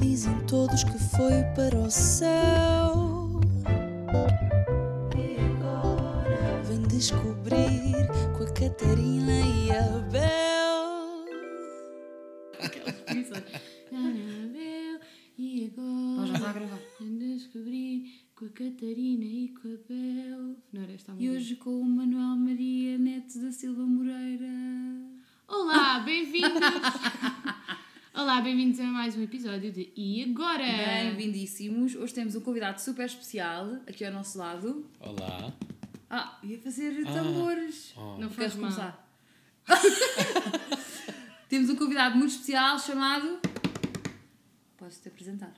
Dizem todos que foi para o céu. E agora vem descobrir com a Catarina e a Bel. Anabel, e Nós já agora está a gravar. descobri com a Catarina e com a Bel. Não era esta a E música? hoje com o Manuel Maria Neto da Silva Moreira. Olá, bem-vindos! Olá, bem-vindos a mais um episódio de E Agora? Bem-vindíssimos. Hoje temos um convidado super especial aqui ao nosso lado. Olá. Ah, ia fazer tambores. Oh. Não Queres faz mal. começar? temos um convidado muito especial chamado. Podes-te apresentar.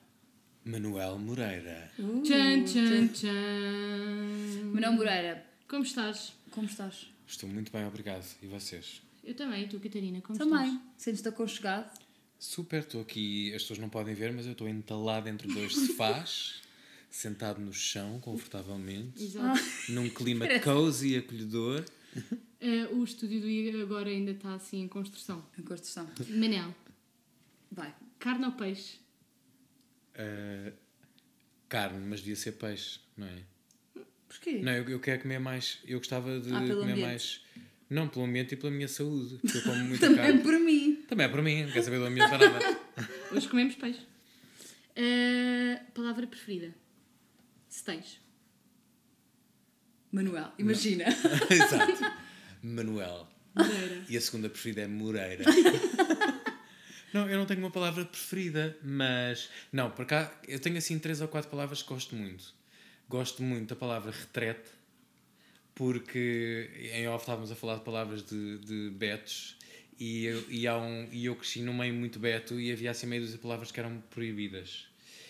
Manuel Moreira. Uh, Tchan, tchan, tchan. Manuel Moreira, Como estás? como estás? Estou muito bem, obrigado. E vocês? Eu também, e tu, Catarina, como Também. Sentes-te aconchegado? Super, estou aqui. As pessoas não podem ver, mas eu estou entalado entre dois sofás, sentado no chão, confortavelmente? Exato. num clima cozy e acolhedor. Eh, o estúdio do E Agora ainda está assim em construção. Em construção. Manel, Vai. carne ou peixe? Ah, carne, mas devia ser peixe, não é? Porquê? Não, eu, eu quero comer mais. Eu gostava de Ah, pelo comer ambiente. mais. Não, pelo ambiente e pela minha saúde. porque Eu como muita Também carne. por mim. Também é para mim, não quer saber do ambiente para nada. Hoje comemos peixe. Eh, palavra preferida? Se tens. Manuel, imagina. Exato. Manuel. Moreira. E a segunda preferida é Moreira. não, eu não tenho uma palavra preferida, mas. Não, por cá eu tenho assim três ou quatro palavras que gosto muito. Gosto muito da palavra retrete, porque em off estávamos a falar de palavras de, de betos e eu, e, há um, e eu cresci num meio muito beto e havia assim meio de palavras que eram proibidas.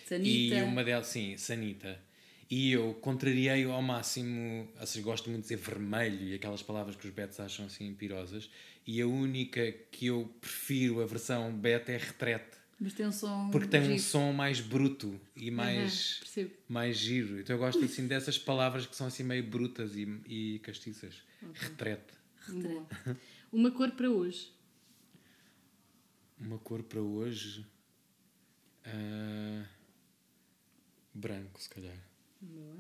Sanita. E uma delas, sim, Sanita. E eu contrariei ao máximo, ou seja, gosto muito de dizer vermelho e aquelas palavras que os betos acham assim pirosas. E a única que eu prefiro, a versão beta, é retrete. Mas tem um som. Porque tem um giro. som mais bruto e mais, percebo. mais giro. Então eu gosto assim dessas palavras que são assim meio brutas e, e castiças. Retrete. Boa. Uma cor para hoje? Uma cor para hoje. ah, branco, se calhar. Boa.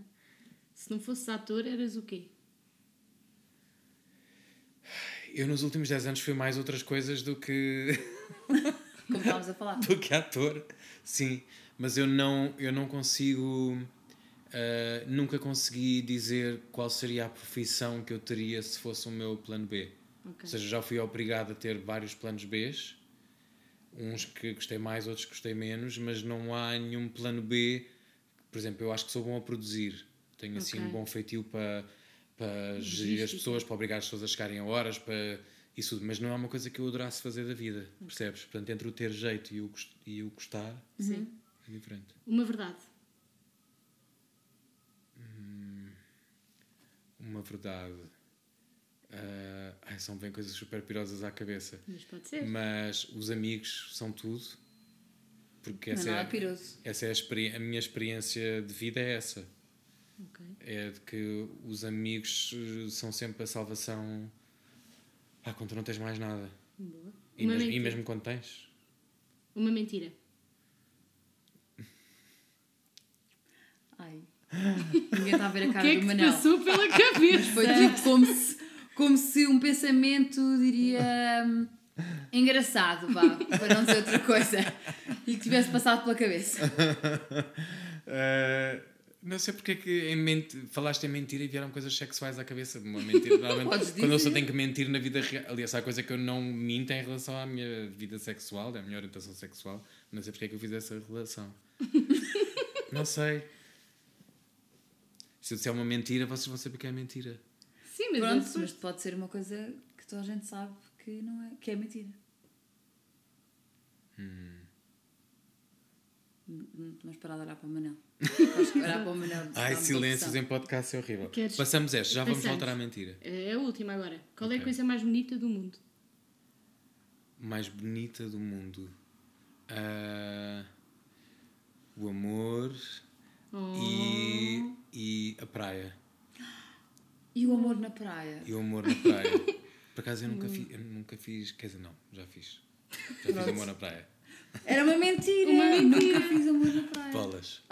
Se não fosses ator, eras o quê? Eu nos últimos 10 anos fui mais outras coisas do que. Como estávamos a falar. do que ator, sim, mas eu não, eu não consigo, ah, nunca consegui dizer qual seria a profissão que eu teria se fosse o meu plano B. Ok. Ou seja, já fui obrigado a ter vários planos B, uns que gostei mais, outros que gostei menos, mas não há nenhum plano B. Por exemplo, eu acho que sou bom a produzir, tenho assim Ok. um bom feitio para, para gerir as pessoas, para obrigar as pessoas a chegarem a horas, para isso mas não é uma coisa que eu adorasse fazer da vida, percebes? Portanto, entre o ter jeito e o, e o gostar Sim. é diferente. Uma verdade. Uma verdade. Ah, ai, são bem coisas super pirosas à cabeça. Mas pode ser. Mas os amigos são tudo. Porque Não é essa, é, piroso. essa é a, a minha experiência de vida é essa. Ok. É de que os amigos eh, são sempre a salvação ah, quando tu não tens mais nada. Boa. E, Uma mesmo, e mentira. mesmo quando tens. Uma mentira. Ai. Ninguém está a ver a O cara que é do que Manel. passou pela cabeça? Foi tipo como se, como se um pensamento, diria, hum, engraçado, vá, para não dizer outra coisa, e que tivesse passado pela cabeça. Ah, não sei porque é que em mente, falaste em mentira e vieram coisas sexuais à cabeça. Uma mentira, normalmente, quando eu só tenho que mentir na vida real. Aliás, há coisa que eu não minto em relação à minha vida sexual, da minha orientação sexual. Não sei porque é que eu fiz essa relação. não sei. Se eu disser uma mentira, vocês vão saber que é mentira. Mas Pronto, mas pode ser uma coisa que toda a gente sabe que, não é, que é mentira. Hum, Vamos parar de olhar para o Manel. Olhar para o Manel. Ai, silêncios em podcast é horrível. Queres- Passamos esta, já vamos Passamos. voltar à mentira. É a última agora. Qual é a coisa mais bonita do mundo? mais bonita do mundo. Ah, o amor Oh. e, e a praia. E o amor na praia? E o amor na praia. Por acaso eu nunca, fiz, eu nunca fiz, quer dizer, não, já fiz. Já fiz amor na praia. Era uma mentira. Uma mentira. Nunca fiz amor na praia. Bolas.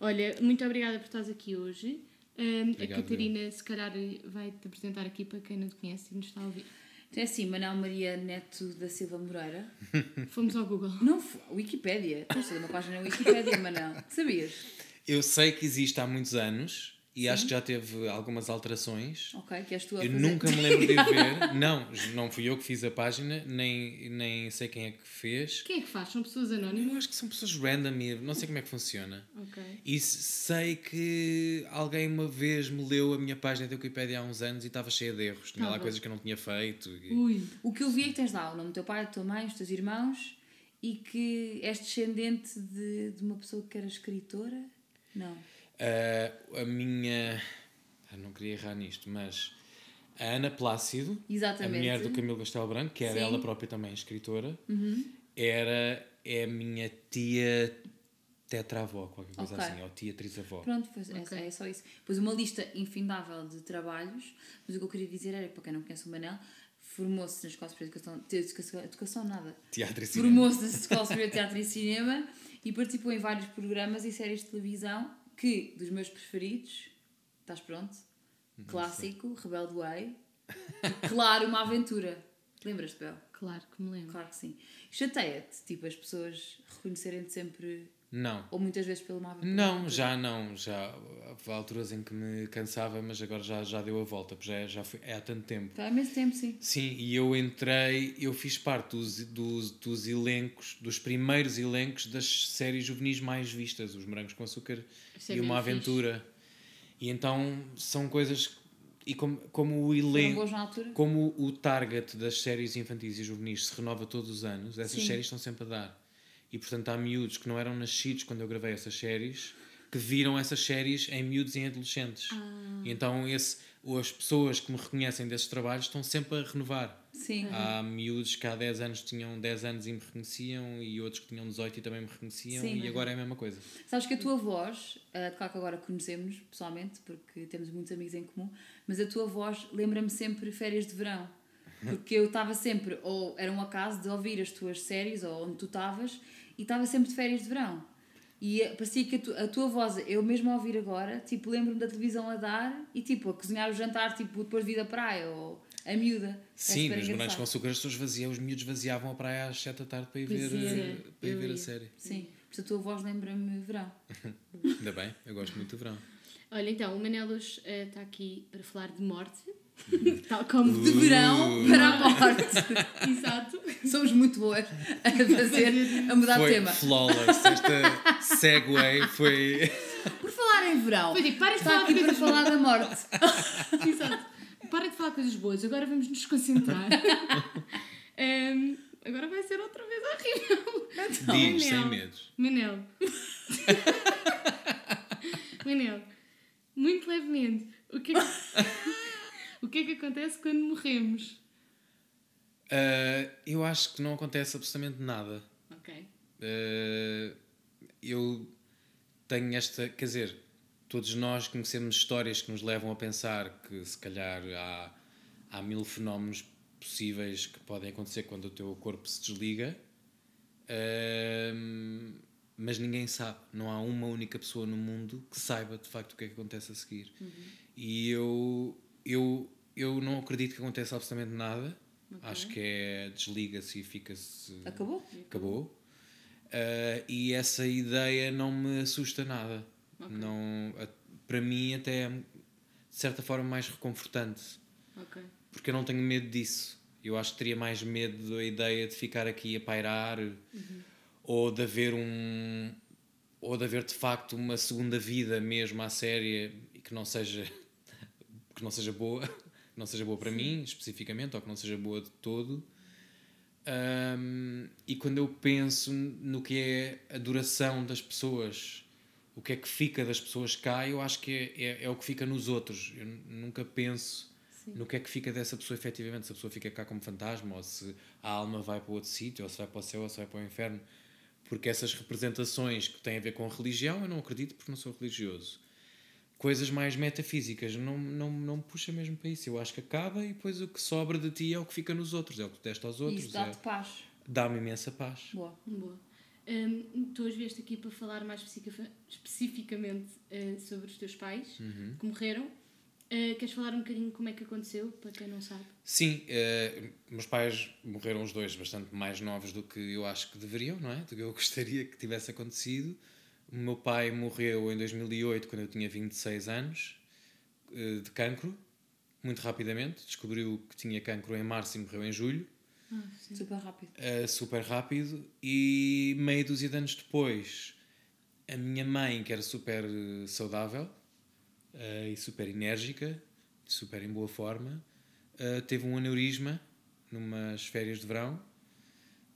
Olha, muito obrigada por estás aqui hoje. A Obrigado, Catarina, se calhar, vai-te apresentar aqui para quem não te conhece e nos está a ouvir. Então é assim, Manuel Maria Neto da Silva Moreira. Fomos ao Google. Não, Wikipédia. Tens de uma página na Wikipédia, Manuel. Sabias? Eu sei que existe há muitos anos e acho que já teve algumas alterações. Ok, que és tu a Eu fazer. nunca me lembro de ver. Não, não fui eu que fiz a página, nem, nem sei quem é que fez. Quem é que faz? São pessoas Eu anónimas? acho que são pessoas random e não sei como é que funciona. Ok. E se- sei que alguém uma vez me leu a minha página da Wikipedia há uns anos e estava cheia de erros. Tinha lá coisas que eu não tinha feito. e- Ui. O que eu vi é que tens lá o nome do teu pai, da tua mãe, os teus irmãos e que és descendente de, de uma pessoa que era escritora? Não. Ah, a minha. ah, não queria errar nisto, mas. A Ana Plácido, Exatamente. a mulher do Camilo Castelo Branco, que era Sim. ela própria também escritora, era é a minha tia tetravó, qualquer coisa Ok. assim, ou tia trisavó. Pronto, pois, é- Ok. é, só isso. Pois uma lista infindável de trabalhos, mas o que eu queria dizer era para quem não conhece o Manel, formou-se na Escola Superior de Educação, educação, educação nada, Teatro e cinema. formou-se na Escola Superior de Teatro e Cinema e participou em vários programas e séries de televisão que, dos meus preferidos, estás pronto? Clássico, Rebelde Way, e, claro, Uma Aventura. Lembras-te, Bel? Claro que me lembro. Claro que sim. Chateia-te, tipo, as pessoas reconhecerem-te sempre, Não. ou muitas vezes pelo Aventura. Não, já não. Já houve alturas em que me cansava, mas agora já, já deu a volta, porque já, é- já foi, é há tanto tempo. Há imenso tempo, sim. Sim, e eu entrei, eu fiz parte dos, dos, dos elencos, dos primeiros elencos das séries juvenis mais vistas, Os Morangos com Açúcar Isso é e Uma Aventura. E então são coisas. E como, como o elenco. Como o target das séries infantis e juvenis se renova todos os anos, essas Sim. séries estão sempre a dar. E portanto há miúdos que não eram nascidos quando eu gravei essas séries que viram essas séries em miúdos e em adolescentes. Ah. E então esse, as pessoas que me reconhecem desses trabalhos estão sempre a renovar. Sim. Há miúdos que há 10 anos tinham 10 anos e me reconheciam e outros que tinham 18 e também me reconheciam Sim. e agora é a mesma coisa. Sabes que a tua voz, uh, claro que agora conhecemos pessoalmente, porque temos muitos amigos em comum, mas a tua voz lembra-me sempre férias de verão. Porque eu estava sempre, ou era um acaso de ouvir as tuas séries, ou onde tu estavas, e estava sempre de férias de verão. E eh, parecia que a, tu- a tua voz, eu mesmo a ouvir agora, tipo, lembro-me da televisão a dar e tipo, a cozinhar o jantar, tipo, depois de vir da praia, ou a miúda. Sim, nos Morangos com Açúcar as pessoas vaziam, os miúdos vaziavam a praia às 7 da tarde para ir Pois ver, é, eh, para ir ver a série. Sim, por isso a tua voz lembra-me verão. Ainda bem, eu gosto muito do verão. Olha, então, o Manelos eh, está aqui para falar de morte. Tal como De verão para a morte. Exato. Somos muito boas a fazer, a mudar de Foi tema. flawless. Esta segue foi. Por falar em verão, Foi tipo, para de falar aqui de para falar da morte. Exato. Para de falar coisas boas, agora vamos nos concentrar. Ehm, agora vai ser outra vez horrível. Diz, sem medos. Manel. Manel, muito levemente, o que, é que... o que é que acontece quando morremos? Ah, eu acho que não acontece absolutamente nada. Ok. Uh, eu tenho esta, quer dizer, todos nós conhecemos histórias que nos levam a pensar que se calhar há, há mil fenómenos possíveis que podem acontecer quando o teu corpo se desliga, Um, mas ninguém sabe. Não há uma única pessoa no mundo que saiba de facto o que é que acontece a seguir. E eu, eu, eu não acredito que aconteça absolutamente nada. Acho que é desliga-se e fica-se Acabou? acabou. Uh, e essa ideia não me assusta nada. Não, a- para mim, até é, de certa forma, mais reconfortante. Ok. Porque eu não tenho medo disso. Eu acho que teria mais medo da ideia de ficar aqui a pairar ou de haver um. ou de haver de facto uma segunda vida mesmo à série e que não seja. Que não seja boa. que não seja boa para mim, especificamente, ou que não seja boa de todo. Um, e quando eu penso no que é a duração das pessoas, o que é que fica das pessoas cá, eu acho que é, é, é o que fica nos outros. Eu nunca penso no que é que fica dessa pessoa efetivamente, se a pessoa fica cá como fantasma, ou se a alma vai para outro sítio, ou se vai para o céu, ou se vai para o inferno. Porque essas representações que têm a ver com religião, eu não acredito porque não sou religioso. Coisas mais metafísicas, não, não, não me puxa mesmo para isso. Eu acho que acaba e depois o que sobra de ti é o que fica nos outros, é o que tu deste aos outros. isso é- dá-te paz. dá-me imensa paz. Boa. Boa. Hum, tu hoje vieste aqui para falar mais especifica- especificamente eh, sobre os teus pais Uhum. que morreram. Eh, queres falar um bocadinho como é que aconteceu, para quem não sabe? Sim, eh, meus pais morreram os dois bastante mais novos do que eu acho que deveriam, não é? Do que eu gostaria que tivesse acontecido. O meu pai morreu em 2008, quando eu tinha 26 anos, eh, de cancro, muito rapidamente. Descobriu que tinha cancro em março e morreu em julho. Ah. Super rápido. uh, super rápido e meia dúzia de anos depois a minha mãe que era super uh, saudável uh, e super enérgica super em boa forma uh, teve um aneurisma numas férias de verão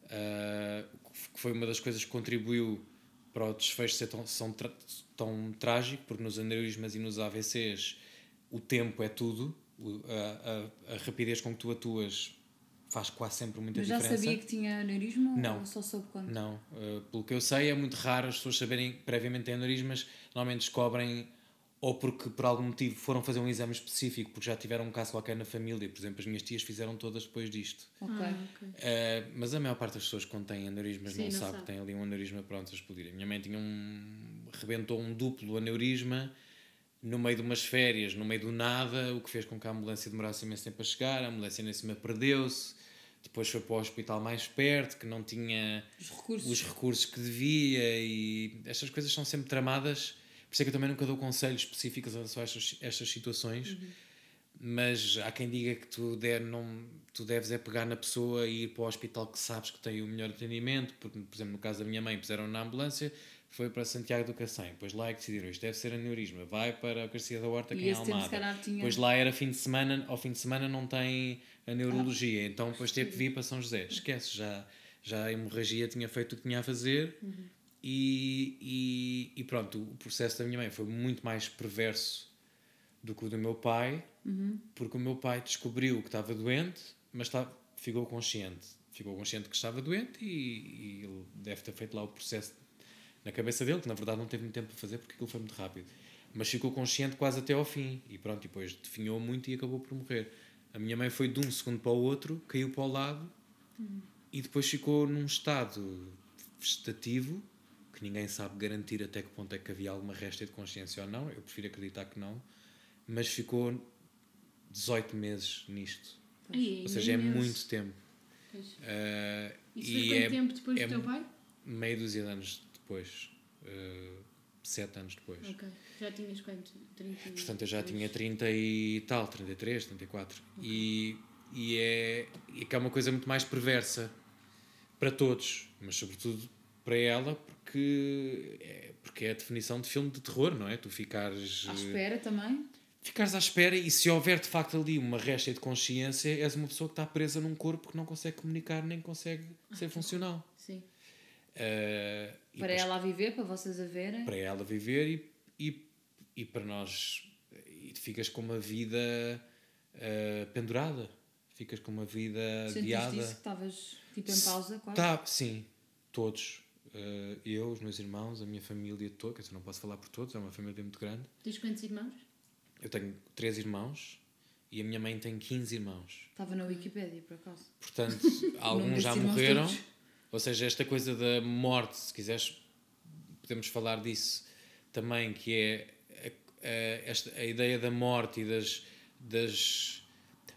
uh, que foi uma das coisas que contribuiu para o desfecho ser tão, são tão trágico porque nos aneurismas e nos AVCs o tempo é tudo a, a- a rapidez com que tu atuas faz quase sempre muita Mas já diferença sabia que tinha aneurisma Não. ou só soube quando? não, uh, pelo que eu sei é muito raro as pessoas saberem previamente têm aneurismas, normalmente descobrem ou porque por algum motivo foram fazer um exame específico porque já tiveram um caso qualquer na família, por exemplo as minhas tias fizeram todas depois disto. Ok. Ah, ok. Uh, mas a maior parte das pessoas quando têm aneurismas Sim, não, não sabe, sabe. que tem ali um aneurisma pronto a explodir. A minha mãe tinha um. rebentou um duplo aneurisma no meio de umas férias, no meio do nada, o que fez com que a ambulância demorasse imenso tempo a chegar, a ambulância nem cima perdeu-se, depois foi para o hospital mais perto, que não tinha Os recursos. os recursos que devia e estas coisas são sempre tramadas. Isso é que eu também nunca dou conselhos específicos em relação a estas, estas situações. Mas há quem diga que tu, der, não, tu deves é pegar na pessoa e ir para o hospital que sabes que tem o melhor atendimento. Porque, por exemplo, no caso da minha mãe, puseram na ambulância, foi para Santiago do Cacém. Depois lá é que decidiram isto deve ser aneurisma. Vai para a Garcia da Horta, que é Almada. tinha. Depois lá era fim de semana, ao fim de semana não tem a neurologia, então depois teve que vir para São José. Esquece, já, já a hemorragia tinha feito o que tinha a fazer e, e, e pronto, o processo da minha mãe foi muito mais perverso do que o do meu pai, porque o meu pai descobriu que estava doente, mas está, ficou consciente. Ficou consciente que estava doente e, e ele deve ter feito lá o processo na cabeça dele, que na verdade não teve muito tempo para fazer porque aquilo foi muito rápido. Mas ficou consciente quase até ao fim e pronto, depois definhou muito e acabou por morrer. A minha mãe foi de um segundo para o outro, caiu para o lado e depois ficou num estado vegetativo que ninguém sabe garantir até que ponto é que havia alguma resta de consciência ou não. Eu prefiro acreditar que não, mas ficou 18 meses nisto. Ai, Ou seja, é imenso. muito tempo. Uh, Isso e foi quanto é tempo depois é do teu pai? meia dúzia de anos depois. uh, sete anos depois. Ok. Já tinhas quanto? 30 e Portanto, eu já dois? tinha 30 e tal, 33, 34. E, e, é, e que é uma coisa muito mais perversa para todos, mas sobretudo para ela, porque é, porque é a definição de filme de terror, não é? Tu ficares, À espera também. ficares à espera e se houver de facto ali uma resta de consciência, és uma pessoa que está presa num corpo que não consegue comunicar nem consegue ser funcional. Sim. E Para depois- ela a viver, para vocês a verem. para ela viver e, e, e para nós e ficas com uma vida ah, pendurada ficas com uma vida Sentiste adiada isso que estavas tipo em pausa quase? tá sim todos Ah, eu os meus irmãos a minha família toda quer dizer não posso falar por todos é uma família muito grande Tens quantos irmãos? eu tenho três irmãos e a minha mãe tem 15 irmãos Estava na Wikipédia, por acaso. Portanto, alguns já morreram. todos. Ou seja, esta coisa da morte, se quiseres, podemos falar disso também, que é a, a- esta, a ideia da morte e das, das.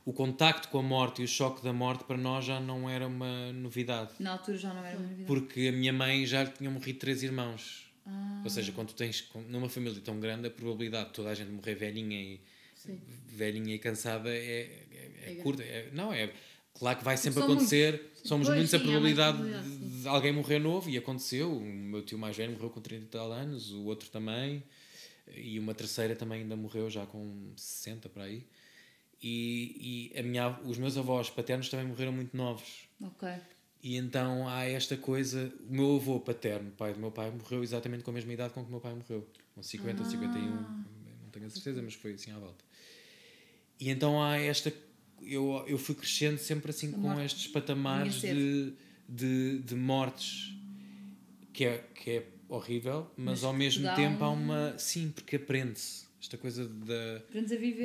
O contacto com a morte e o choque da morte para nós já não era uma novidade. Na altura já não era uma novidade. Porque a minha mãe já tinha morrido três irmãos. Ah, Ou seja, quando tu tens numa família tão grande, a probabilidade de toda a gente morrer velhinha e, Sim. velhinha e cansada é, é, é É curta. É- não, é claro que vai sempre São acontecer. Somos Pois, muitos a sim, probabilidade probabilidade, de, de alguém morrer novo e aconteceu. O meu tio mais velho morreu com 30 e tal anos, o outro também, e uma terceira também ainda morreu já com 60 para aí. E, e a minha, os meus avós paternos também morreram muito novos. ok. E então há esta coisa. O meu avô paterno, pai do meu pai, morreu exatamente com a mesma idade com que o meu pai morreu. Com 50 ou 51, não tenho a certeza, mas foi assim à volta. E então há esta. Eu, eu fui crescendo sempre assim com morte estes patamares de, de, de mortes que é, que é horrível, mas, Mas ao mesmo tempo há um- uma. Sim, porque aprende-se. Esta coisa da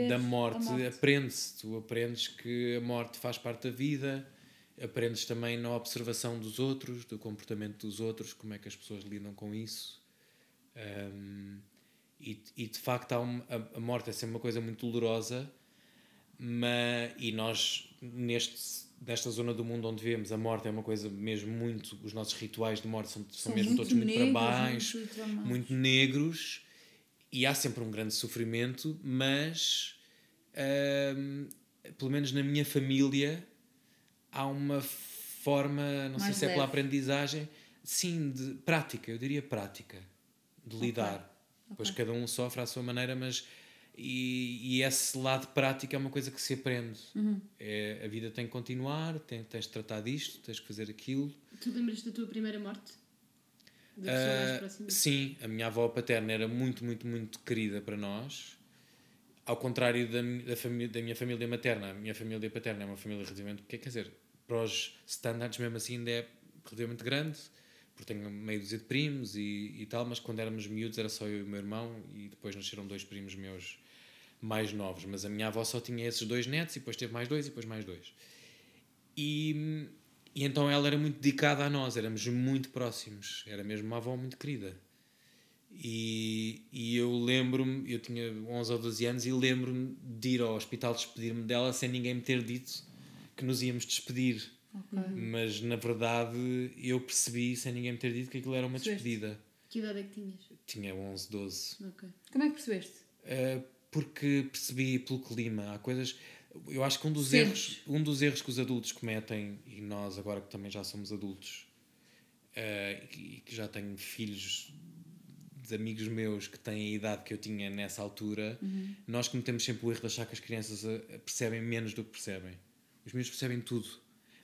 da a morte, aprende-se. Tu aprendes que a morte faz parte da vida aprendes também na observação dos outros, do comportamento dos outros, como é que as pessoas lidam com isso. Um, e, e, de facto há um, a, a, morte é sempre uma coisa muito dolorosa, mas, e nós neste, nesta zona do mundo onde vivemos a morte é uma coisa mesmo muito, os nossos rituais de morte são, são, são mesmo todos muito para baixo, muito, muito negros, e há sempre um grande sofrimento, mas um, pelo menos na minha família há uma forma, não Mais sei se é pela aprendizagem, sim, de prática, eu diria prática, de lidar. Okay. Pois cada um sofre à sua maneira, mas e, e, esse lado prático é uma coisa que se aprende. Uhum. É, a vida tem que continuar, tem, tens de tratar disto, tens que fazer aquilo. Tu lembras da tua primeira morte? Uh, sim, a minha avó paterna era muito, muito, muito querida para nós. Ao contrário da, da, família, da minha família materna, a minha família paterna é uma família relativamente. Quer dizer, para os standards mesmo assim ainda é relativamente grande, porque tenho meio dúzia de primos e, e tal, mas quando éramos miúdos era só eu e o meu irmão e depois nasceram dois primos meus mais novos, mas a minha avó só tinha esses dois netos e depois teve mais dois e depois mais dois. E, e então ela era muito dedicada a nós, éramos muito próximos, era mesmo uma avó muito querida. E, e eu lembro-me, eu tinha 11 ou 12 anos e lembro-me de ir ao hospital despedir-me dela sem ninguém me ter dito que nos íamos despedir. Okay. Mas na verdade eu percebi, sem ninguém me ter dito, que aquilo era uma despedida. Que idade é que tinhas? Tinha 11, 12. Okay. Como é que percebeste? Uh, porque percebi pelo clima. Há coisas. Eu acho que um dos, erros, um dos erros que os adultos cometem, e nós agora que também já somos adultos, uh, e que já tenho filhos de amigos meus que têm a idade que eu tinha nessa altura, uhum. nós cometemos sempre o erro de achar que as crianças eh, percebem menos do que percebem. Os meus percebem tudo.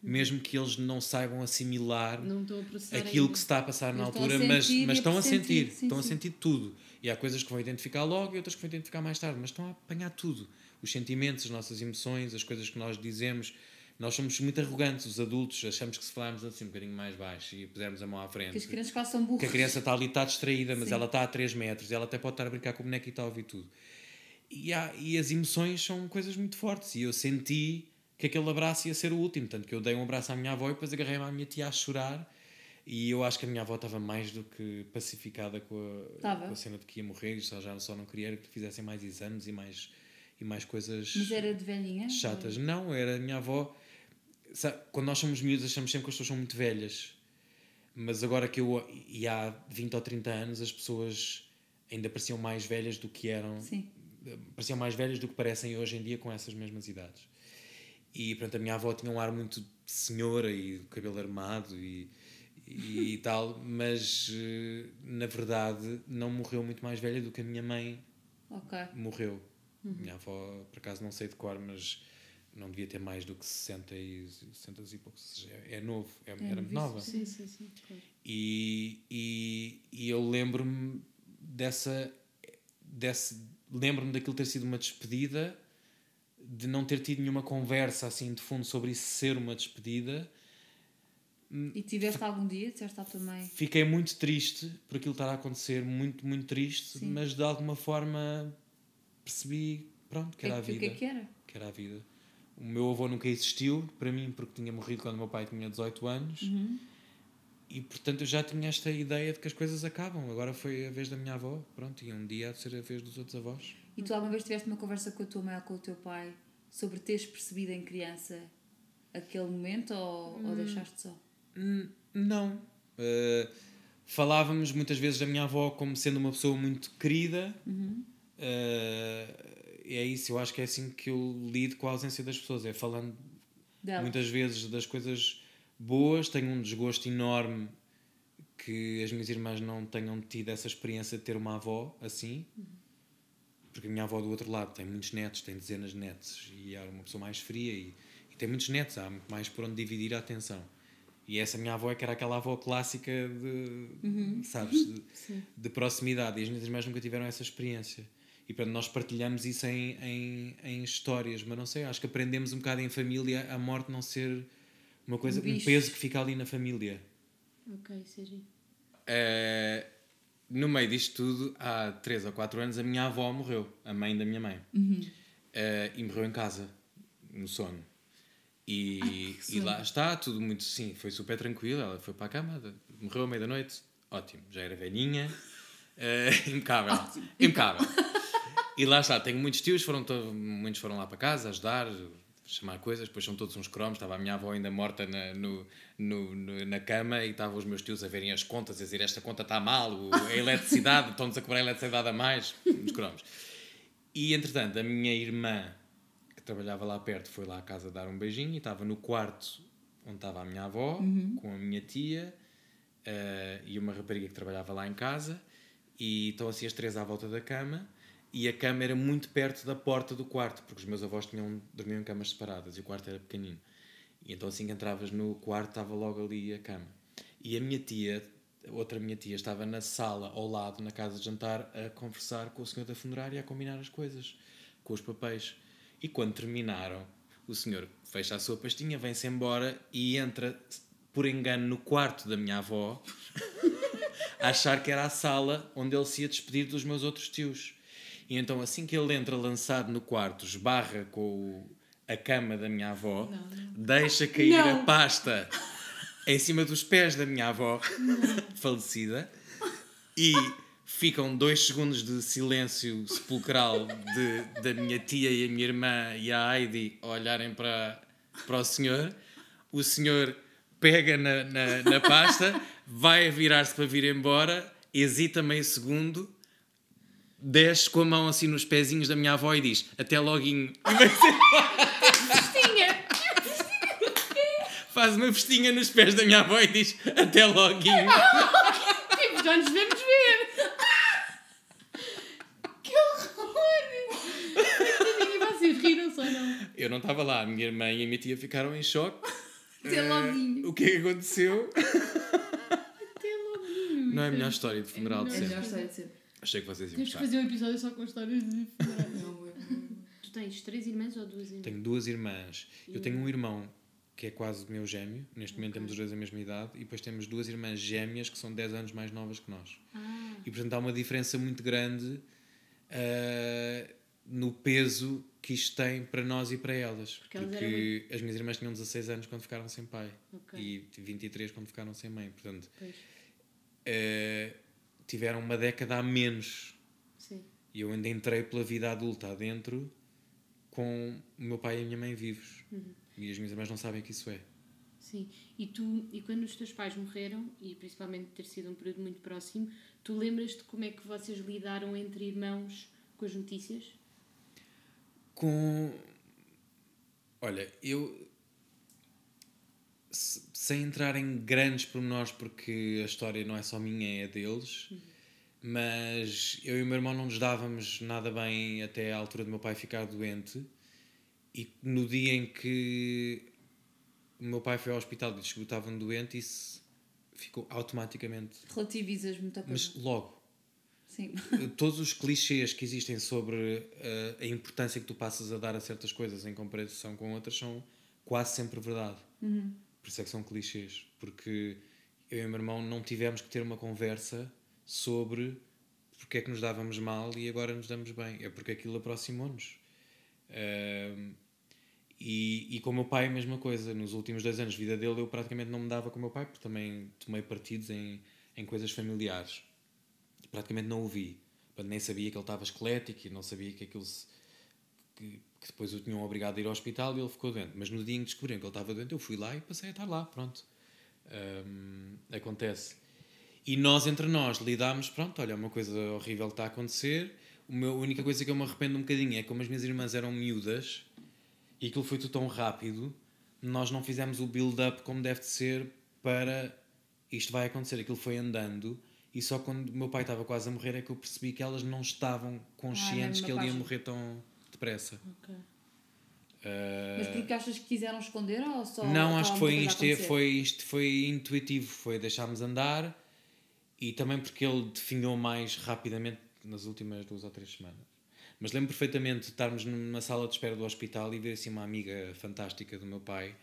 Mesmo que eles não saibam assimilar não aquilo ainda. que se está a passar na altura, mas, mas estão a sentir, sim, estão sim. a sentir tudo. E há coisas que vão identificar logo e outras que vão identificar mais tarde, mas estão a apanhar tudo. Os sentimentos, as nossas emoções, as coisas que nós dizemos. Nós somos muito arrogantes, os adultos, achamos que se falarmos assim um bocadinho mais baixo e pusermos a mão à frente. Que as crianças quase são burras. Que a criança está ali, está distraída, mas Sim. ela está a 3 metros, ela até pode estar a brincar com o boneco e está a ouvir tudo. E, há, e as emoções são coisas muito fortes. E eu senti que aquele abraço ia ser o último. Tanto que eu dei um abraço à minha avó e depois agarrei-me à minha tia a chorar. E eu acho que a minha avó estava mais do que pacificada com a, com a cena de que ia morrer e só, já só não queria que fizessem mais exames e mais, e mais coisas. Mas era de velhinha? Chatas. Ou? Não, era a minha avó. Sabe, quando nós somos miúdos, achamos sempre que as pessoas são muito velhas. Mas agora que eu. E há 20 ou 30 anos, as pessoas ainda pareciam mais velhas do que eram. Sim. Pareciam mais velhas do que parecem hoje em dia com essas mesmas idades. E pronto, a minha avó tinha um ar muito de senhora e cabelo armado e, e tal, mas eh, na verdade não morreu muito mais velha do que a minha mãe okay. morreu. Uhum. Minha avó, por acaso não sei de cor, mas não devia ter mais do que 60 e, 60 e poucos. É, é novo, é, é era muito nova. Sim, sim, sim. E, e, e eu lembro-me dessa. desse, lembro-me daquilo ter sido uma despedida de não ter tido nenhuma conversa assim de fundo sobre isso ser uma despedida. E tiveste algum dia? Disseste à tua mãe? Fiquei muito triste por aquilo estar a acontecer, muito, muito triste, Sim. mas de alguma forma percebi, pronto, que, era a vida. O que é que era? Que era a vida. O meu avô nunca existiu para mim porque tinha morrido quando o meu pai tinha 18 anos. Uhum. E portanto eu já tinha esta ideia de que as coisas acabam. Agora foi a vez da minha avó, pronto, e um dia há de ser a vez dos outros avós. E tu alguma vez tiveste uma conversa com a tua mãe ou com o teu pai sobre teres percebido em criança aquele momento ou, hum. ou deixaste só? Hum, não. Uh, falávamos muitas vezes da minha avó como sendo uma pessoa muito querida. Uhum. Uh, é isso, eu acho que é assim que eu lido com a ausência das pessoas, é falando Dela. muitas vezes das coisas boas. Tenho um desgosto enorme que as minhas irmãs não tenham tido essa experiência de ter uma avó assim. Uhum porque a minha avó do outro lado tem muitos netos, tem dezenas de netos e era uma pessoa mais fria e, e tem muitos netos, há muito mais por onde dividir a atenção. E essa minha avó é que era aquela avó clássica de, uhum. sabes, de, de, proximidade. E as minhas irmãs nunca tiveram essa experiência. E portanto nós partilhamos isso em, em, em, histórias, mas não sei, acho que aprendemos um bocado em família a morte não ser uma coisa, um, um peso que fica ali na família. Ok, seja. É, no meio disto tudo, há 3 ou 4 anos, a minha avó morreu, a mãe da minha mãe. Uhum. Uh, e morreu em casa, no sono. E, e lá está, tudo muito sim, foi super tranquilo. Ela foi para a cama, morreu à meia da noite, ótimo, já era velhinha, eh, impecável, impecável. E lá está, tenho muitos tios, foram to- muitos foram lá para casa ajudar, chamar coisas, depois são todos uns cromos. Estava a minha avó ainda morta na, no, no- no- na cama e estavam os meus tios a verem as contas, a dizer esta conta está mal, o- a eletricidade, estão-nos a cobrar a eletricidade a mais, uns cromos. E entretanto, a minha irmã, que trabalhava lá perto, foi lá à casa dar um beijinho e estava no quarto onde estava a minha avó, com a minha tia eh, e uma rapariga que trabalhava lá em casa. E estão assim as três à volta da cama. E a cama era muito perto da porta do quarto, porque os meus avós tinham, dormiam em camas separadas e o quarto era pequenino. E então assim que entravas no quarto estava logo ali a cama. E a minha tia, outra minha tia, estava na sala ao lado, na casa de jantar, a conversar com o senhor da funerária, a combinar as coisas, com os papéis. E quando terminaram, o senhor fecha a sua pastinha, vem-se embora e entra, por engano, no quarto da minha avó, a achar que era a sala onde ele se ia despedir dos meus outros tios. E então, assim que ele entra lançado no quarto, esbarra com o- a cama da minha avó, deixa cair Não. a pasta em cima dos pés da minha avó, falecida, e ficam dois segundos de silêncio sepulcral de, da minha tia e a minha irmã e a Heidi a olharem para, para o senhor. O senhor pega na, na, na pasta, vai virar-se para vir embora, hesita meio segundo, desce com a mão assim nos pezinhos da minha avó e diz até loguinho. E vai-se Tinha! faz uma festinha nos pés da minha avó e diz até loguinho. Tipo, já nos devemos ver! Que horror! Vocês riram-se ou não? Eu não estava lá, a minha irmã e a minha tia ficaram em choque. Até Eh, loguinho. O que é que aconteceu? Até logo. Não é a melhor história de funeral de É a melhor história de sempre. Achei que vocês iam Temos que gostar. fazer um episódio só com histórias de funeral. Não, é- Tu tens três irmãs ou duas irmãs? Tenho duas irmãs. Eu tenho um irmão que é quase meu gêmeo. Neste momento temos os dois a mesma idade. E depois temos duas irmãs gêmeas que são 10 anos mais novas que nós. Ah, E portanto há uma diferença muito grande ah, no peso que isto tem para nós e para elas. Porque elas Porque as minhas irmãs tinham 16 anos quando ficaram sem pai. Ok. E 23 quando ficaram sem mãe. Portanto, pois. ah, tiveram uma década a menos. Sim. E eu ainda entrei pela vida adulta adentro com o meu pai e a minha mãe vivos. Uhum. E as minhas irmãs não sabem o que isso é. Sim. E tu, e quando os teus pais morreram, e principalmente ter sido um período muito próximo, tu lembras-te como é que vocês lidaram entre irmãos com as notícias? Com. Olha, eu. se- Sem entrar em grandes pormenores, porque a história não é só minha, é deles, mas eu e o meu irmão não nos dávamos nada bem até à altura do meu pai ficar doente. E no dia em que o meu pai foi ao hospital e descobriu que estava doente, isso ficou automaticamente. Relativizas muita coisa. Mas logo. Sim. todos os clichês que existem sobre eh, a importância que tu passas a dar a certas coisas em comparação com outras são quase sempre verdade. Por isso é que são clichês. Porque eu e o meu irmão não tivemos que ter uma conversa sobre porque é que nos dávamos mal e agora nos damos bem. É porque aquilo aproximou-nos. Ahm, e, e com o meu pai a mesma coisa. Nos últimos dois anos de vida dele eu praticamente não me dava com o meu pai porque também tomei partidos em, em coisas familiares praticamente não o vi. Nem sabia que ele estava esquelético e não sabia que aquilo se, que, que depois o tinham obrigado a ir ao hospital e ele ficou doente. Mas no dia em que descobriram que ele estava doente, eu fui lá e passei a estar lá, pronto. Hum, acontece. E nós, entre nós, lidámos, pronto, olha, uma coisa horrível está a acontecer. O meu, a única coisa que eu me arrependo um bocadinho é que como as minhas irmãs eram miúdas e aquilo foi tudo tão rápido, nós não fizemos o build-up como deve de ser para isto vai acontecer. Aquilo foi andando e só quando o meu pai estava quase a morrer é que eu percebi que elas não estavam conscientes mesma que ele ia morrer tão depressa. Ok. Ah, Mas porque achas que quiseram esconder ou só. não, acho que foi, isto, foi, isto foi intuitivo, foi deixarmos andar e também porque ele definhou mais rapidamente nas últimas duas ou três semanas. Mas lembro perfeitamente de estarmos numa sala de espera do hospital e ver assim uma amiga fantástica do meu pai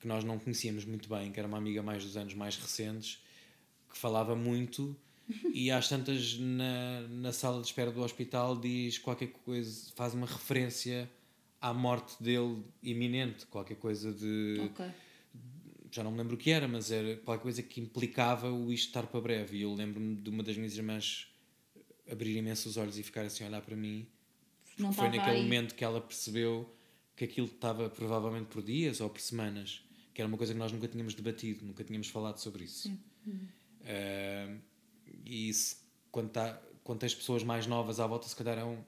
que nós não conhecíamos muito bem, que era uma amiga mais dos anos mais recentes, que falava muito e às tantas na, na sala de espera do hospital diz qualquer coisa, faz uma referência à morte dele iminente, qualquer coisa de. Ok. Já não me lembro o que era, mas era qualquer coisa que implicava o isto estar para breve. E eu lembro-me de uma das minhas irmãs abrir imenso os olhos e ficar assim a olhar para mim. Não Foi naquele aí. momento que ela percebeu que aquilo estava provavelmente por dias ou por semanas, que era uma coisa que nós nunca tínhamos debatido, nunca tínhamos falado sobre isso. Ah, e isso, quando, tá, quando tens pessoas mais novas à volta, se calhar é um,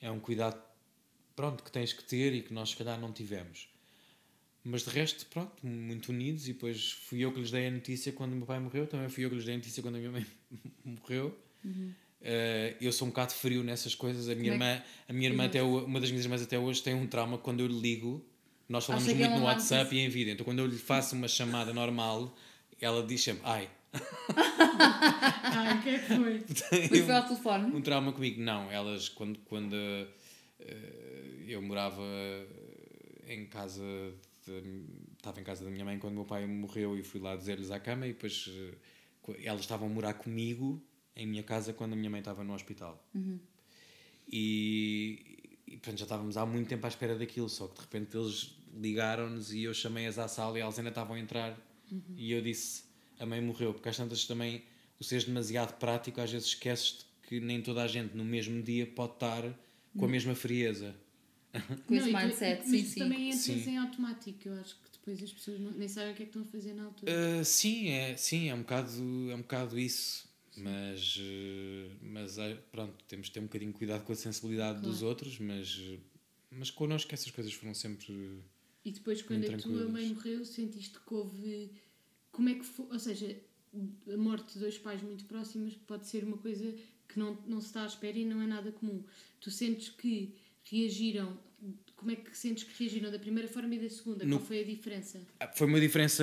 é um cuidado pronto, que tens que ter e que nós, se calhar, não tivemos. Mas de resto, pronto, muito unidos. E depois fui eu que lhes dei a notícia quando o meu pai morreu, também fui eu que lhes dei a notícia quando a minha mãe morreu. Uh, eu sou um bocado frio nessas coisas. A minha Como é irmã, a minha irmã até, uma das minhas irmãs até hoje tem um trauma quando eu lhe ligo. Nós falamos muito no WhatsApp e em vídeo. Então quando eu lhe faço uma chamada normal, ela diz sempre, ai, Ai, o que é que foi? Mas foi ao telefone. um trauma comigo. Não, elas, quando, quando eh, eu morava em casa, estava em casa da minha mãe quando o meu pai morreu e fui lá dizer-lhes à cama e depois co- elas estavam a morar comigo em minha casa quando a minha mãe estava no hospital. E, e portanto, já estávamos há muito tempo à espera daquilo, só que de repente eles ligaram-nos e eu chamei-as à sala e elas ainda estavam a entrar e eu disse, a mãe morreu, porque às tantas também o seres demasiado prático, às vezes esqueces que nem toda a gente no mesmo dia pode estar com a mesma frieza. Com esse mindset, sim, sim. também entras Sim. em automático. Eu acho que depois as pessoas não- nem sabem o que é que estão a fazer na altura. Uh, sim, é, sim, é um bocado, é um bocado isso. Mas, uh, mas ah, pronto, temos de ter um bocadinho de cuidado com a sensibilidade dos outros, mas, mas connosco essas coisas foram sempre. E depois, quando a tua mãe morreu, sentiste que houve. Como é que foi? Ou seja, a morte de dois pais muito próximos pode ser uma coisa que não, não se está à espera e não é nada comum. Tu sentes que reagiram. Como é que sentes que reagiram da primeira forma e da segunda? No- Qual foi a diferença? Ah, Foi uma diferença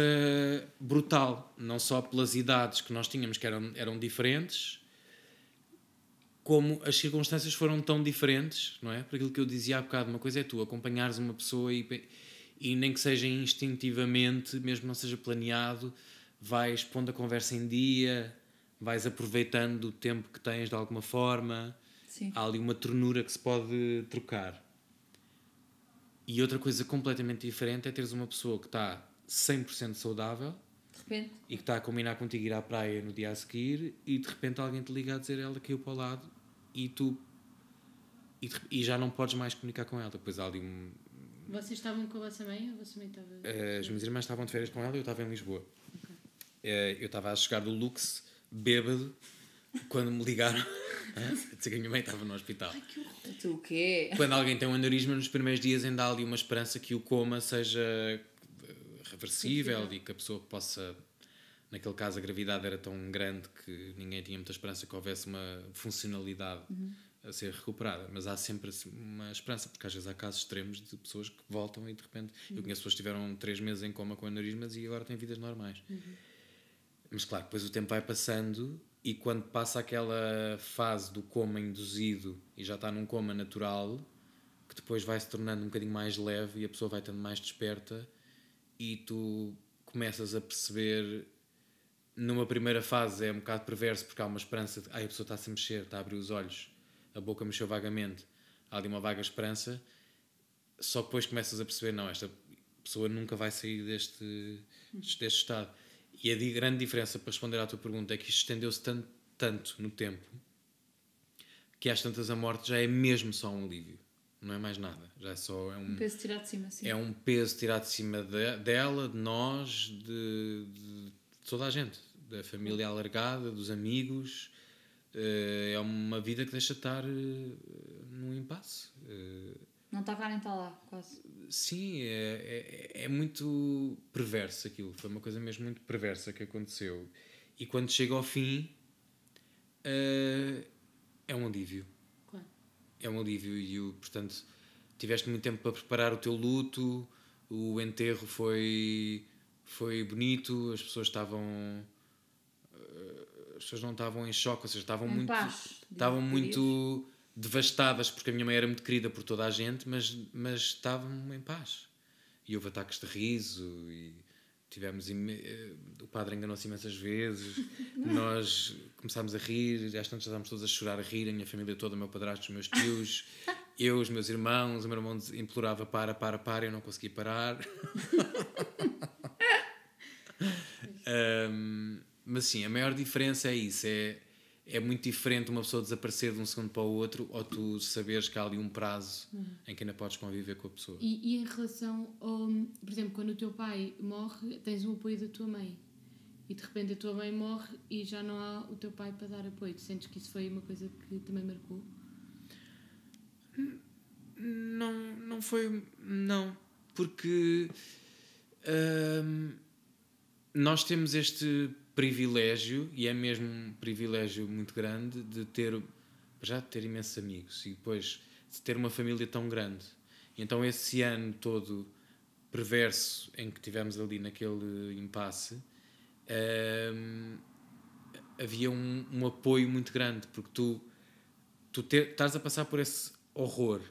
brutal, não só pelas idades que nós tínhamos, que eram, eram diferentes, como as circunstâncias foram tão diferentes, não é? Por aquilo que eu dizia há bocado, uma coisa é tu acompanhares uma pessoa e, e nem que seja instintivamente, mesmo não seja planeado, vais pondo a conversa em dia, vais aproveitando o tempo que tens de alguma forma, Sim. há ali uma ternura que se pode trocar. E outra coisa completamente diferente é teres uma pessoa que está 100% saudável e que está a combinar contigo ir à praia no dia a seguir e de repente alguém te liga a dizer ela caiu para o lado e tu e, de- e já não podes mais comunicar com ela. Depois há ali um, Vocês estavam com a vossa mãe ou a vossa mãe estava. eh, as minhas irmãs estavam de férias com ela e eu estava em Lisboa. Eh, eu estava a chegar do Lux, bêbado, quando me ligaram a dizer que a minha mãe estava no hospital. Tu o quê? Quando alguém tem um aneurisma, nos primeiros dias ainda há ali uma esperança que o coma seja eh, reversível e que a pessoa possa. Naquele caso, a gravidade era tão grande que ninguém tinha muita esperança que houvesse uma funcionalidade a ser recuperada. Mas há sempre assim, uma esperança, porque às vezes há casos extremos de pessoas que voltam e de repente. Eu conheço pessoas que tiveram três meses em coma com aneurismas e agora têm vidas normais. Mas claro, depois o tempo vai passando e quando passa aquela fase do coma induzido e já está num coma natural, que depois vai se tornando um bocadinho mais leve e a pessoa vai estando mais desperta e tu começas a perceber numa primeira fase é um bocado perverso porque há uma esperança de ai, a pessoa está-se a mexer, está a abrir os olhos, a boca mexeu vagamente, há ali uma vaga esperança, só depois começas a perceber, não, esta pessoa nunca vai sair deste, deste estado. E a grande diferença para responder à tua pergunta é que isto estendeu-se tanto, tanto no tempo que às tantas a morte já é mesmo só um alívio, não é mais nada, já é só é um, Um peso tirado de cima, sim. é um peso tirado de cima de- dela, de nós, de, de toda a gente, da família alargada, dos amigos. Eh, É uma vida que deixa estar eh, num impasse. Eh, Não está cá nem está lá, quase. Sim, é, é, é muito perverso aquilo. Foi uma coisa mesmo muito perversa que aconteceu. E quando chega ao fim, é um alívio. Claro. É um alívio e, portanto, tiveste muito tempo para preparar o teu luto, o enterro foi, foi bonito, as pessoas estavam. As pessoas não estavam em choque, ou seja, estavam Em muito. Estavam muito devastadas porque a minha mãe era muito querida por toda a gente, mas, mas estavam em paz. E houve ataques de riso e tivemos. eh, O padre enganou-se imensas vezes, nós começámos a rir, às tantas estávamos todos a chorar, a rir, a minha família toda, o meu padrasto, os meus tios. Eu, os meus irmãos, o meu irmão implorava para, para, para, eu não conseguia parar. Um, mas sim, a maior diferença é isso: é, é muito diferente uma pessoa desaparecer de um segundo para o outro ou tu saberes que há ali um prazo em que ainda podes conviver com a pessoa. E, e em relação ao. Por exemplo, quando o teu pai morre, tens o apoio da tua mãe. E de repente a tua mãe morre e já não há o teu pai para dar apoio. Tu sentes que isso foi uma coisa que também marcou? Não, não foi. Não, porque hum, nós temos este privilégio, e é mesmo um privilégio muito grande, de ter já de ter imensos amigos e depois de ter uma família tão grande. Então esse ano todo perverso em que tivemos ali naquele impasse, hum, havia um, um apoio muito grande, porque tu, tu ter, estás a passar por esse horror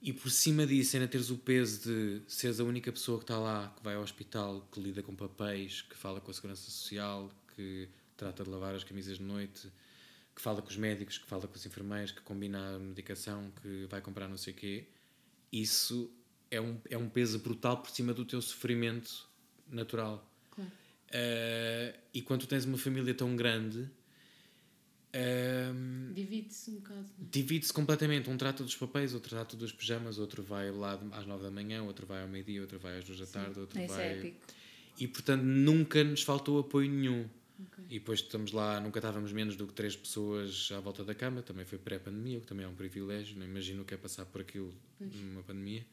e por cima disso ainda teres o peso de seres a única pessoa que está lá, que vai ao hospital, que lida com papéis, que fala com a segurança social, que trata de lavar as camisas de noite, que fala com os médicos, que fala com os enfermeiros, que combina a medicação, que vai comprar não sei o quê, isso é um, é um peso brutal por cima do teu sofrimento natural. Claro. Uh, e quando tens uma família tão grande, um, Divide-se um bocado. é? divide-se completamente. Um trata dos papéis, outro trata dos pijamas, outro vai lá às nove da manhã, outro vai ao meio-dia, outro vai às duas da tarde, outro Isso vai. é épico. E portanto nunca nos faltou apoio nenhum. Ok. E depois estamos lá, nunca estávamos menos do que três pessoas à volta da cama, também foi pré-pandemia, o que também é um privilégio, não imagino o que é passar por aquilo numa pandemia,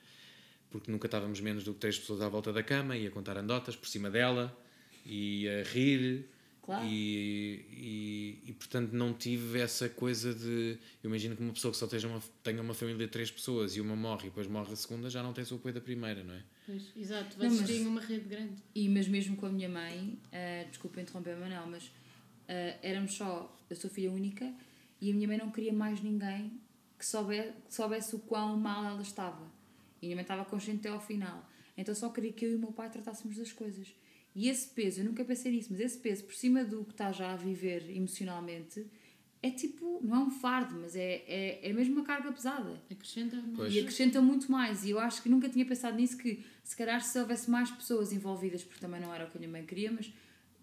porque nunca estávamos menos do que três pessoas à volta da cama, e a contar andotas por cima dela, e a rir, Claro. e, e, e, portanto não tive essa coisa de. Eu imagino que uma pessoa que só tenha uma, tenha uma família de três pessoas e uma morre e depois morre a segunda, já não tem o apoio da primeira, não é? Pois, exato, vocês mas- têm uma rede grande. E mas mesmo com a minha mãe, uh, desculpa interromper, Manel, mas uh, éramos só, eu sou filha única e a minha mãe não queria mais ninguém que soubesse, que soubesse o quão mal ela estava. E a minha mãe estava consciente até ao final. Então só queria que eu e o meu pai tratássemos das coisas. E esse peso, eu nunca pensei nisso, mas esse peso por cima do que está já a viver emocionalmente é tipo, não é um fardo, mas é, é, é mesmo uma carga pesada. Acrescenta mais. Pois. E acrescenta muito mais. E eu acho que nunca tinha pensado nisso, que se calhar se houvesse mais pessoas envolvidas, porque também não era o que a minha mãe queria, mas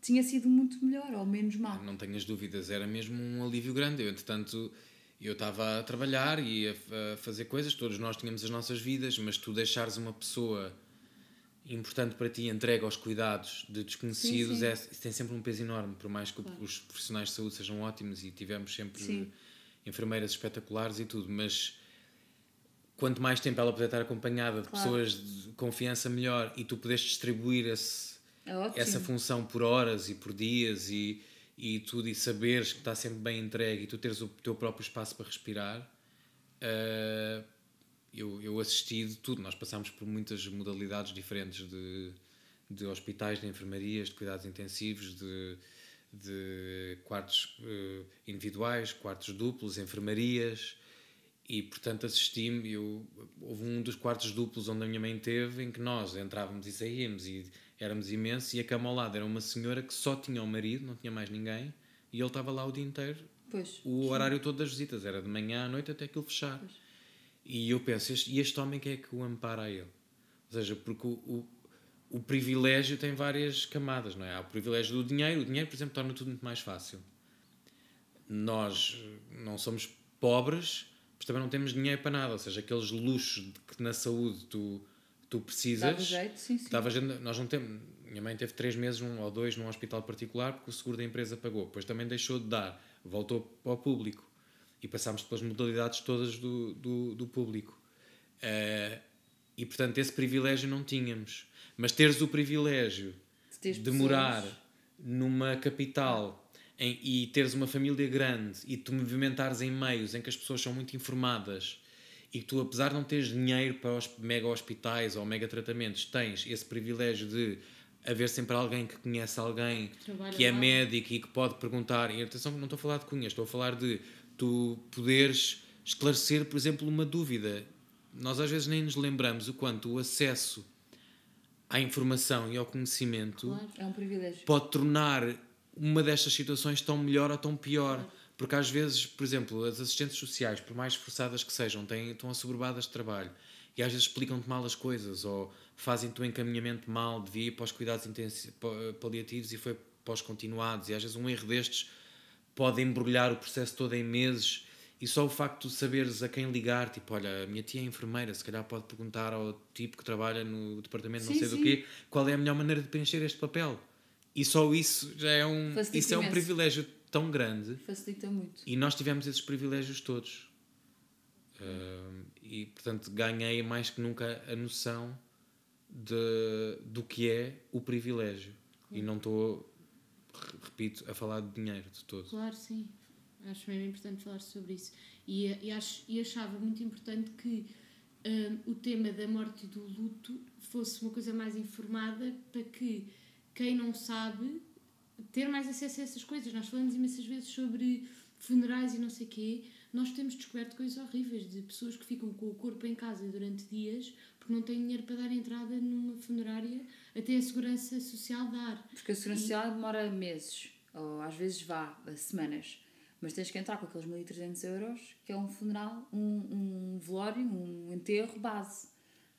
tinha sido muito melhor, ou menos mal. Não tenhas dúvidas, era mesmo um alívio grande. Eu, entretanto, eu estava a trabalhar e a, a fazer coisas, todos nós tínhamos as nossas vidas, mas tu deixares uma pessoa importante para ti entregue aos cuidados de desconhecidos, Sim, sim. É, tem sempre um peso enorme, por mais que Claro. os profissionais de saúde sejam ótimos e tivemos sempre Sim. enfermeiras espetaculares e tudo, mas quanto mais tempo ela puder estar acompanhada de Claro. pessoas de confiança melhor e tu puderes distribuir esse, É essa função por horas e por dias e, e tudo e saberes que está sempre bem entregue e tu teres o teu próprio espaço para respirar ah, eu, eu assisti de tudo, nós passámos por muitas modalidades diferentes de, de hospitais, de enfermarias, de cuidados intensivos, de, de quartos eh, individuais, quartos duplos, enfermarias. E portanto assisti-me, eu, houve um dos quartos duplos onde a minha mãe teve, em que nós entrávamos e saíamos e éramos imensos e a cama ao lado era uma senhora que só tinha o marido, não tinha mais ninguém e ele estava lá o dia inteiro. Pois. o horário todo das visitas, era de manhã à noite até aquilo fechar. E eu penso, este, e este homem quem é que o ampara a ele? Ou seja, porque o, o, o privilégio tem várias camadas, não é? Há o privilégio do dinheiro, o dinheiro, por exemplo, torna tudo muito mais fácil. Nós eh, não somos pobres, mas também não temos dinheiro para nada, ou seja, aqueles luxos de que na saúde tu, tu precisas. Dava jeito, sim, sim. Dava gente- nós não temos. Minha mãe teve três meses um ou dois num hospital particular porque o seguro da empresa pagou. Depois também deixou de dar, voltou para o público. E passámos pelas modalidades todas do, do, do público. Eh, e portanto, esse privilégio não tínhamos. Mas teres o privilégio De de morar numa capital em- e teres uma família grande e te movimentares em meios em que as pessoas são muito informadas e que tu, apesar de não teres dinheiro para os mega hospitais ou mega tratamentos, tens esse privilégio de haver sempre alguém que conhece alguém trabalha que é lá. médico e que pode perguntar. E atenção, não estou a falar de cunhas, estou a falar de tu poderes esclarecer, por exemplo, uma dúvida. Nós às vezes nem nos lembramos o quanto o acesso à informação e ao conhecimento Claro. É um pode tornar uma destas situações tão melhor ou tão pior. Porque às vezes, por exemplo, as assistentes sociais, por mais esforçadas que sejam, têm, estão assoberbadas de trabalho e às vezes explicam-te mal as coisas ou fazem-te o encaminhamento mal, devia ir para os cuidados paliativos e foi para os continuados. E às vezes um erro destes pode embrulhar o processo todo em meses. E só o facto de saberes a quem ligar, tipo, olha, a minha tia é enfermeira, se calhar pode perguntar ao tipo que trabalha no departamento não Sim, sei do sim. quê, qual é a melhor maneira de preencher este papel. E só isso já é um, Facilita isso é um privilégio tão grande. Facilita muito. E nós tivemos esses privilégios todos. Ahm, e, portanto, ganhei mais que nunca a noção de, do que é o privilégio. E não estou, repito, a falar de dinheiro de todo. Claro, sim. Acho mesmo importante falar sobre isso. E, e, acho, e achava muito importante que hum, o tema da morte e do luto fosse uma coisa mais informada para que quem não sabe ter mais acesso a essas coisas. Nós falamos imensas vezes sobre funerais e não sei quê. Nós temos descoberto coisas horríveis de pessoas que ficam com o corpo em casa durante dias porque não têm dinheiro para dar entrada numa funerária até a segurança social dar. Porque a segurança social demora meses, ou às vezes vá, semanas. Mas tens que entrar com aqueles 1.300 euros, que é um funeral, um, um velório, um enterro base.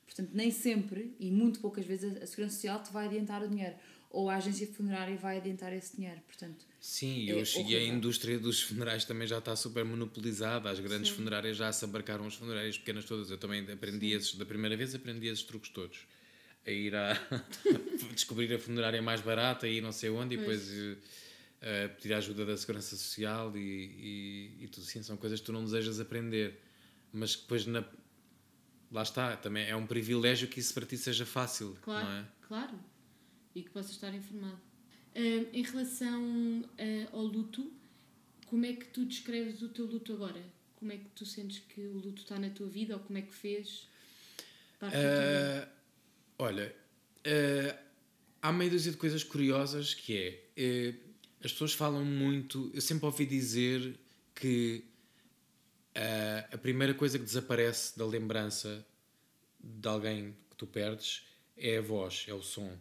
Portanto, nem sempre, e muito poucas vezes, a a segurança social te vai adiantar o dinheiro. Ou a agência funerária vai adiantar esse dinheiro. Portanto, Sim, É eu cheguei, a horrível. indústria dos funerais também já está super monopolizada. As grandes funerárias já se embarcaram as funerárias pequenas todas. Eu também aprendi esses, da primeira vez aprendi esses truques todos. A ir a descobrir a funerária mais barata e não sei onde, e depois eh, pedir a ajuda da Segurança Social e, e, e tudo assim. São coisas que tu não desejas aprender, mas que depois na. Lá está, também é um privilégio que isso para ti seja fácil, Claro, não é? claro. E que possa estar informado. Hum, em relação ah, ao luto, como é que tu descreves o teu luto agora? Como é que tu sentes que o luto está na tua vida ou como é que fez? Ah, olha, ah, há meia dúzia de coisas curiosas que é. eh, as pessoas falam muito. Eu sempre ouvi dizer que a primeira coisa que desaparece da lembrança de alguém que tu perdes é a voz, é o som.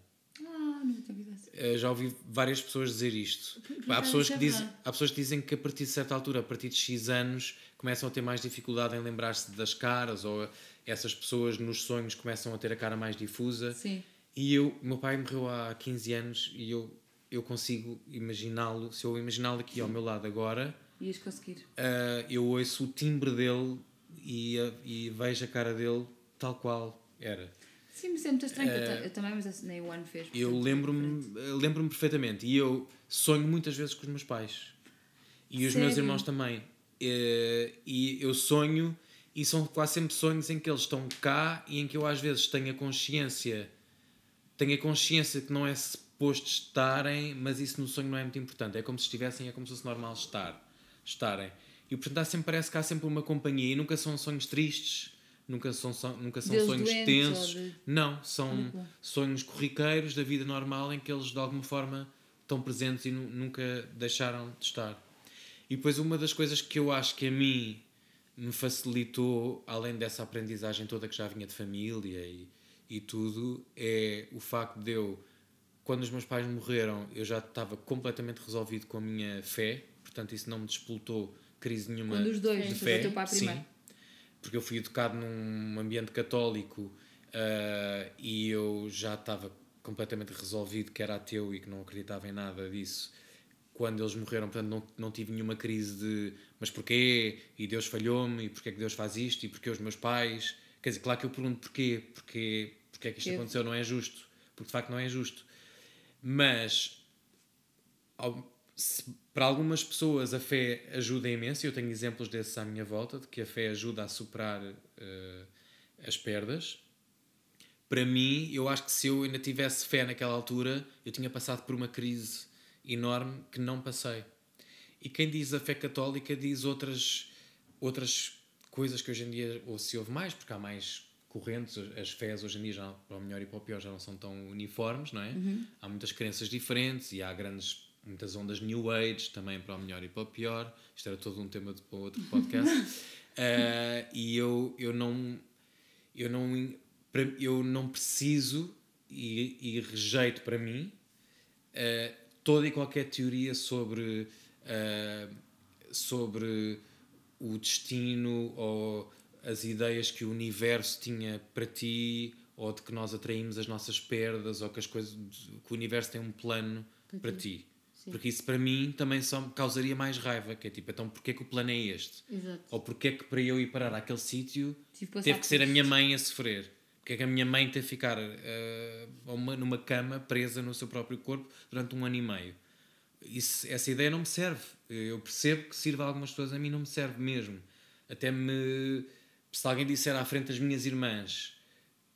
ah, não tinha. Uh, já ouvi várias pessoas dizer isto. há, pessoas que é dizem, verdade. há pessoas que dizem que a partir de certa altura, a partir de X anos, começam a ter mais dificuldade em lembrar-se das caras, ou essas pessoas nos sonhos começam a ter a cara mais difusa. Sim. E eu, meu pai morreu há 15 anos e eu, eu consigo imaginá-lo, se eu imaginá-lo aqui ao meu lado agora, Ias conseguir. uh, eu ouço o timbre dele e, e vejo a cara dele tal qual era. Sim, mas é muito estranho. Eu ta- Eu, também, mas nem o ano fez. Eu lembro-me diferente. lembro perfeitamente. E eu sonho muitas vezes com os meus pais. E os meus Sério? irmãos também. Eh, E eu sonho, e são quase sempre sonhos em que eles estão cá e em que eu às vezes tenho a consciência, tenho a consciência que não é suposto estarem, mas isso no sonho não é muito importante. É como se estivessem, é como se fosse normal estar, estarem. E portanto há sempre, parece que há sempre uma companhia e nunca são sonhos tristes, nunca são, son- nunca são sonhos tensos. de- Não, são sonhos corriqueiros da vida normal em que eles de alguma forma estão presentes e nu- nunca deixaram de estar. E depois uma das coisas que eu acho que a mim me facilitou, além dessa aprendizagem toda que já vinha de família e, e tudo, é o facto de eu, quando os meus pais morreram, eu já estava completamente resolvido com a minha fé, portanto isso não me despoltou crise nenhuma Quando os dois, de fé. o teu pai primeiro. Sim, porque eu fui educado num ambiente católico ah, e eu já estava completamente resolvido que era ateu e que não acreditava em nada disso. Quando eles morreram, portanto, não, não tive nenhuma crise de mas porquê? E Deus falhou-me? E porquê é que Deus faz isto? E porquê os meus pais? Quer dizer, claro que eu pergunto porquê? Porquê, porquê é que isto Porquê? aconteceu? Não é justo. Porque de facto não é justo. Mas ao- para algumas pessoas a fé ajuda imenso, e eu tenho exemplos desses à minha volta, de que a fé ajuda a superar eh, as perdas. Para mim, eu acho que se eu ainda tivesse fé naquela altura, eu tinha passado por uma crise enorme que não passei. E quem diz a fé católica diz outras, outras coisas que hoje em dia ou se ouve mais, porque há mais correntes, as fés hoje em dia, já, para o melhor e para o pior, já não são tão uniformes, não é? Há muitas crenças diferentes e há grandes, muitas ondas New Age também para o melhor e para o pior. Isto era todo um tema de, para outro podcast. Eh, e eu, eu não eu não eu não preciso e, e rejeito para mim eh, toda e qualquer teoria sobre eh, sobre o destino ou as ideias que o universo tinha para ti ou de que nós atraímos as nossas perdas ou que as coisas que o universo tem um plano Para para, ti. ti. Sim. Porque isso para mim também só me causaria mais raiva, que é tipo, então porquê que o plano é este? Exato. Ou porquê que para eu ir parar àquele sítio teve que ser a isto. minha mãe a sofrer? Porque é que a minha mãe teve que ficar eh, uma- numa cama presa no seu próprio corpo durante um ano e meio? Isso, essa ideia não me serve. Eu percebo que sirva a algumas pessoas, a mim não me serve mesmo. Até me. Se alguém disser à frente das minhas irmãs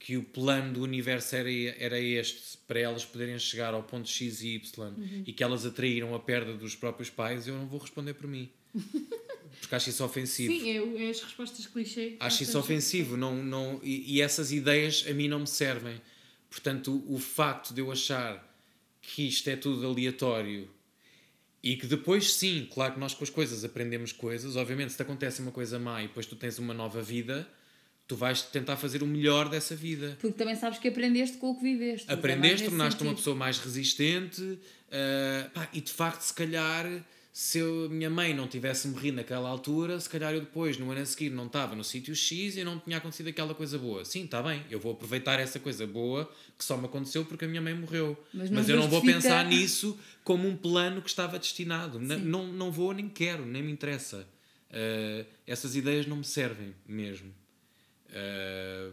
que o plano do universo era, era este, para elas poderem chegar ao ponto X e Y e que elas atraíram a perda dos próprios pais, eu não vou responder por mim. Porque acho isso ofensivo. Sim, é, é as respostas clichê. Acho isso ofensivo não, não, e, e essas ideias a mim não me servem. Portanto, o, o facto de eu achar que isto é tudo aleatório e que depois, sim, claro que nós com as coisas aprendemos coisas. Obviamente, se te acontece uma coisa má e depois tu tens uma nova vida, tu vais tentar fazer o melhor dessa vida. Porque também sabes que aprendeste com o que viveste. Também Aprendeste, tornaste uma sentido. pessoa mais resistente ah, pá, e de facto, se calhar, se eu- a minha mãe não tivesse morrido naquela altura, se calhar eu depois, no ano a seguir, não estava no sítio X e não tinha acontecido aquela coisa boa. Sim, está bem, eu vou aproveitar essa coisa boa que só me aconteceu porque a minha mãe morreu. Mas Mas, não eu não vou pensar nisso como um plano que estava destinado. N- Não, não vou, nem quero, nem me interessa. Ah, essas ideias não me servem mesmo. Ah,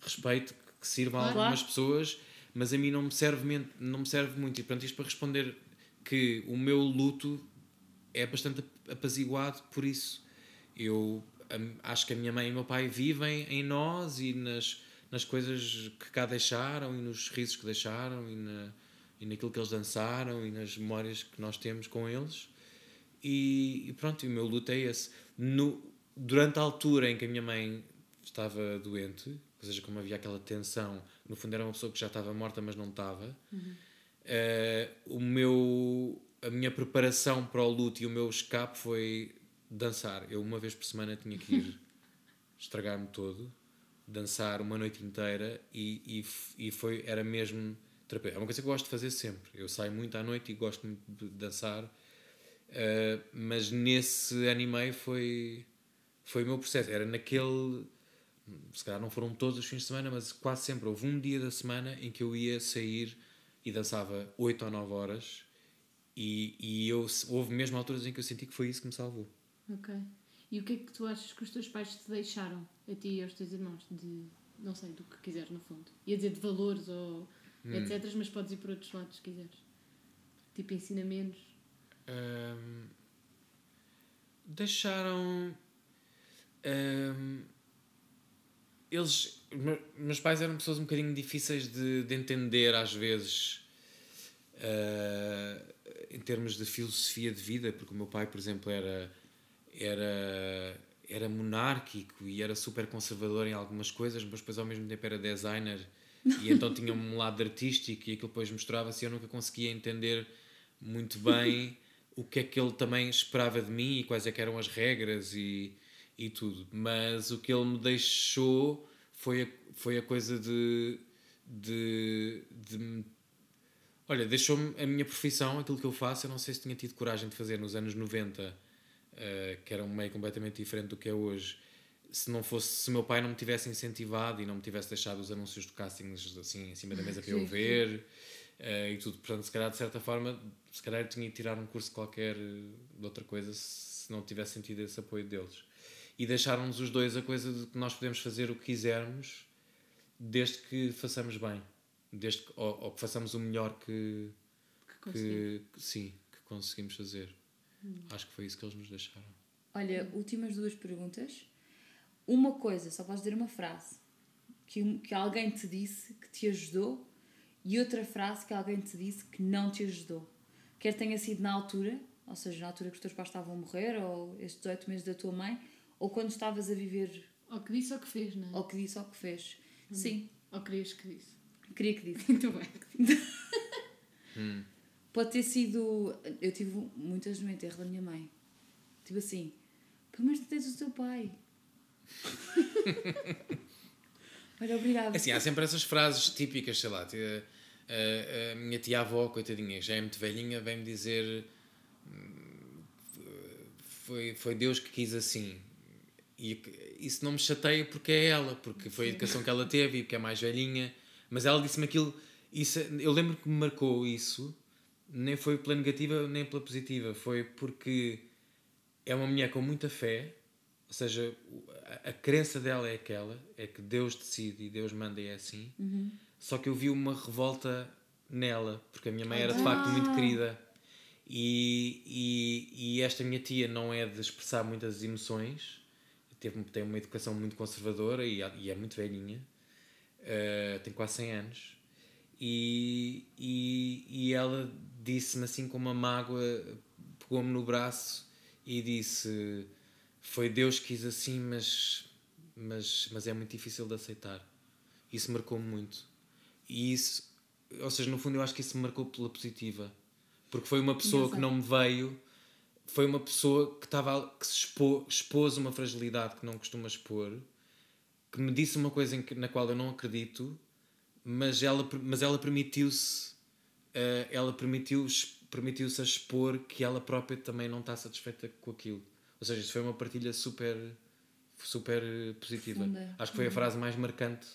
respeito que sirva a Claro. algumas pessoas, mas a mim não me serve, não me serve muito. E portanto, isto para responder que o meu luto é bastante ap- apaziguado por isso. Eu acho que a minha mãe e o meu pai vivem em nós e nas, nas coisas que cá deixaram e nos risos que deixaram e, na, e naquilo que eles dançaram e nas memórias que nós temos com eles. E, e pronto, e o meu luto é esse. No, durante a altura em que a minha mãe estava doente, ou seja, como havia aquela tensão, no fundo era uma pessoa que já estava morta, mas não estava, eh, o meu, a minha preparação para o luto e o meu escape foi dançar. Eu, uma vez por semana, tinha que ir estragar-me todo, dançar uma noite inteira e, e, e foi, era mesmo terapia. É uma coisa que eu gosto de fazer sempre. Eu saio muito à noite e gosto muito de dançar, eh, mas nesse ano e meio foi, foi o meu processo. Era naquele. Se calhar não foram todos os fins de semana, mas quase sempre. Houve um dia da semana em que eu ia sair e dançava 8 ou 9 horas. E, e eu, houve mesmo alturas em que eu senti que foi isso que me salvou. Ok. E o que é que tu achas que os teus pais te deixaram, a ti e aos teus irmãos, de, não sei, do que quiseres no fundo? Ia dizer de valores ou Hum. etc, mas podes ir por outros lados se quiseres. Tipo ensinamentos. Ahm, deixaram. Ahm, eles. me- Meus pais eram pessoas um bocadinho difíceis de, de entender às vezes. ah, em termos de filosofia de vida, porque o meu pai, por exemplo, era, era, era monárquico e era super conservador em algumas coisas, mas depois ao mesmo tempo era designer e então tinha um lado artístico e aquilo depois mostrava-se eu nunca conseguia entender muito bem o que é que ele também esperava de mim e quais é que eram as regras e, e tudo. Mas o que ele me deixou foi a, foi a coisa de, de, de Olha, deixou-me a minha profissão, aquilo que eu faço, eu não sei se tinha tido coragem de fazer nos anos 90, eh, que era um meio completamente diferente do que é hoje. Se não fosse, se meu pai não me tivesse incentivado e não me tivesse deixado os anúncios de castings assim em cima da mesa para eu ver eh, e tudo. Portanto, se calhar de certa forma, se calhar eu tinha ido tirar um curso qualquer eh, de outra coisa se não tivesse sentido esse apoio deles. E deixaram-nos os dois a coisa de que nós podemos fazer o que quisermos desde que façamos bem. Desde que, ou, ou que façamos o melhor que, Que que, sim, que conseguimos fazer. Acho que foi isso que eles nos deixaram. Olha, últimas duas perguntas. Uma coisa, só podes dizer uma frase que, que alguém te disse que te ajudou e outra frase que alguém te disse que não te ajudou. Quer tenha sido na altura, ou seja, na altura que os teus pais estavam a morrer, ou estes 18 meses da tua mãe, ou quando estavas a viver, Ou que disse ou que fez, não é? ou que disse ou que fez. Sim, Ou querias que disse. queria que disse. Muito bem. Pode ter sido. Eu tive muitas no enterro da minha mãe. Tipo assim, pelo menos tu tens o teu pai. Olha, obrigada. Assim, há sempre essas frases típicas, sei lá. te- A, a minha tia-avó, coitadinha, já é muito velhinha, vem-me dizer. hum, foi, foi Deus que quis assim. E isso não me chateia porque é ela, porque foi a educação que ela teve e porque é mais velhinha. Mas ela disse-me aquilo. Isso, eu lembro que me marcou isso, nem foi pela negativa nem pela positiva, foi porque é uma mulher com muita fé, ou seja, a, a crença dela é aquela, é que Deus decide e Deus manda e é assim. Só que eu vi uma revolta nela, porque a minha mãe era de facto muito querida. E, e, e esta minha tia não é de expressar muitas emoções, teve, tem uma educação muito conservadora e, e é muito velhinha, eh, tem quase 100 anos. E, e, e ela disse-me assim com uma mágoa, pegou-me no braço e disse: Foi Deus que quis assim, mas, mas, mas é muito difícil de aceitar. Isso marcou-me muito. E isso, ou seja, no fundo, eu acho que isso me marcou pela positiva, porque foi uma pessoa que não me veio, foi uma pessoa que, estava, que se expô, expôs uma fragilidade que não costuma expor, que me disse uma coisa que, na qual eu não acredito, mas ela, mas ela permitiu-se eh, ela permitiu permitiu-se a expor que ela própria também não está satisfeita com aquilo. Ou seja, isso foi uma partilha super super positiva. Profunda. acho que foi a frase mais marcante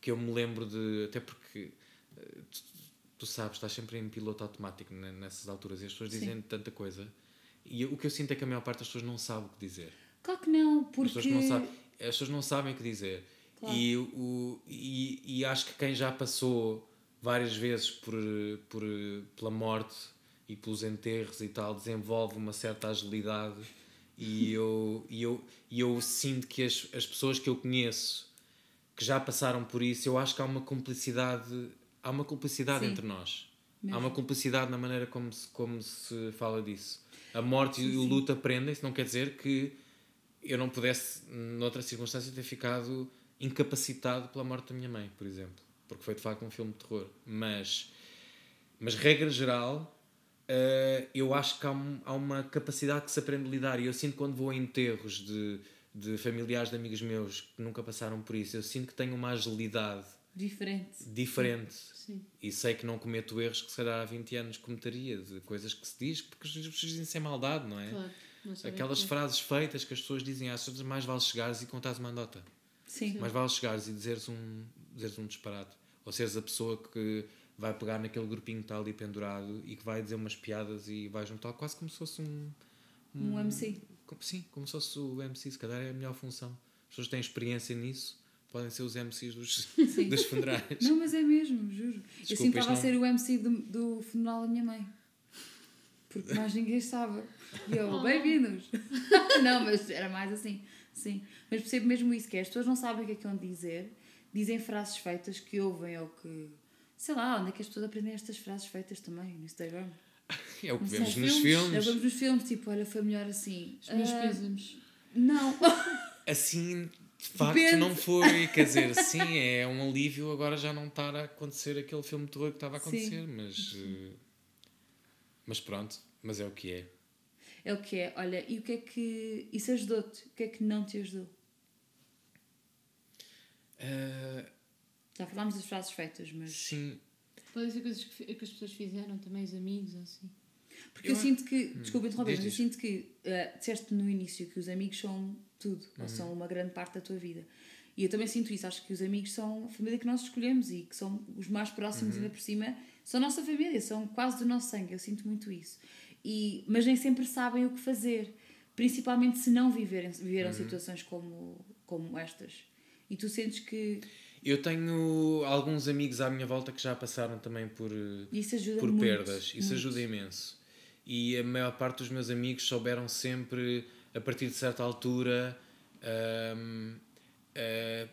que eu me lembro de até porque eh, tu, tu sabes, estás sempre em piloto automático ne- nessas alturas e as pessoas dizem tanta coisa e o que eu sinto é que a maior parte das pessoas não sabe o que dizer Claro que não, as porque. pessoas, não sabem, as pessoas não sabem o que dizer. E, o, e, e acho que quem já passou várias vezes por, por, pela morte e pelos enterros e tal desenvolve uma certa agilidade. E eu, e eu, e eu sinto que as, as pessoas que eu conheço que já passaram por isso, eu acho que há uma cumplicidade, há uma cumplicidade Sim. entre nós. Há uma cumplicidade na maneira como se, como se fala disso. A morte e o luto aprendem-se, não quer dizer que eu não pudesse, noutra circunstância, ter ficado incapacitado pela morte da minha mãe, por exemplo. Porque foi de facto um filme de terror. Mas, mas regra geral, eh, eu acho que há, um- há uma capacidade que se aprende a lidar. E eu sinto quando vou a enterros de, de familiares de amigos meus que nunca passaram por isso, eu sinto que tenho uma agilidade Diferente. diferente. Sim. E sei que não cometo erros que se calhar há 20 anos cometeria, de coisas que se diz, porque as pessoas dizem sem maldade, não é? Claro. Não Aquelas frases feitas que as pessoas dizem às pessoas, mais vale chegares e contares uma andota. Sim. Mais vale chegares e dizeres um, dizeres um disparate. Ou seres a pessoa que vai pegar naquele grupinho que está ali pendurado e que vai dizer umas piadas e vai juntar quase como se fosse um. Um MC. como- sim, como se fosse o MC, se calhar é a melhor função. As pessoas têm experiência nisso, podem ser os MCs dos, dos funerais. Não, mas é mesmo, juro. eu Desculpa, sim estava a ser o MC do, do funeral da minha mãe. Porque mais ninguém estava. E eu, Oh. bem-vindos! não, mas era mais assim. Sim. Mas percebo mesmo isso, que é, as pessoas não sabem o que é que vão dizer, dizem frases feitas que ouvem ou que. Sei lá, onde é que as pessoas aprendem estas frases feitas também? No Instagram. É o que sei. vemos nos filmes, filmes. Eu vemos nos filmes, tipo, olha, foi melhor assim. Os meus pêsames. Não. Assim, de facto, Depende. não foi. Quer dizer, sim, é um alívio agora já não estar a acontecer aquele filme de terror que estava a Sim. acontecer, mas. eh, Mas pronto, mas é o que é. É o que é. Olha, e o que é que. Isso ajudou-te? O que é que não te ajudou? Eh, Já falámos das frases feitas, mas. sim, Podem ser coisas que, que as pessoas fizeram, também os amigos ou assim. Porque eu, Eu- sinto que. Desculpa interromper, diz, mas eu sinto que. Uh, disseste no início que os amigos são tudo, Uhum. ou são uma grande parte da tua vida. E eu também sinto isso. Acho que os amigos são a família que nós escolhemos e que são os mais próximos, Uhum. ainda por cima, são a nossa família, são quase do nosso sangue. Eu sinto muito isso. E, mas nem sempre sabem o que fazer, principalmente se não viverem, viveram Uhum. situações como, como estas. E tu sentes que eu tenho alguns amigos à minha volta que já passaram também por. por muito. perdas. Isso muito. ajuda imenso. E a maior parte dos meus amigos souberam sempre, a partir de certa altura, ahm, ah,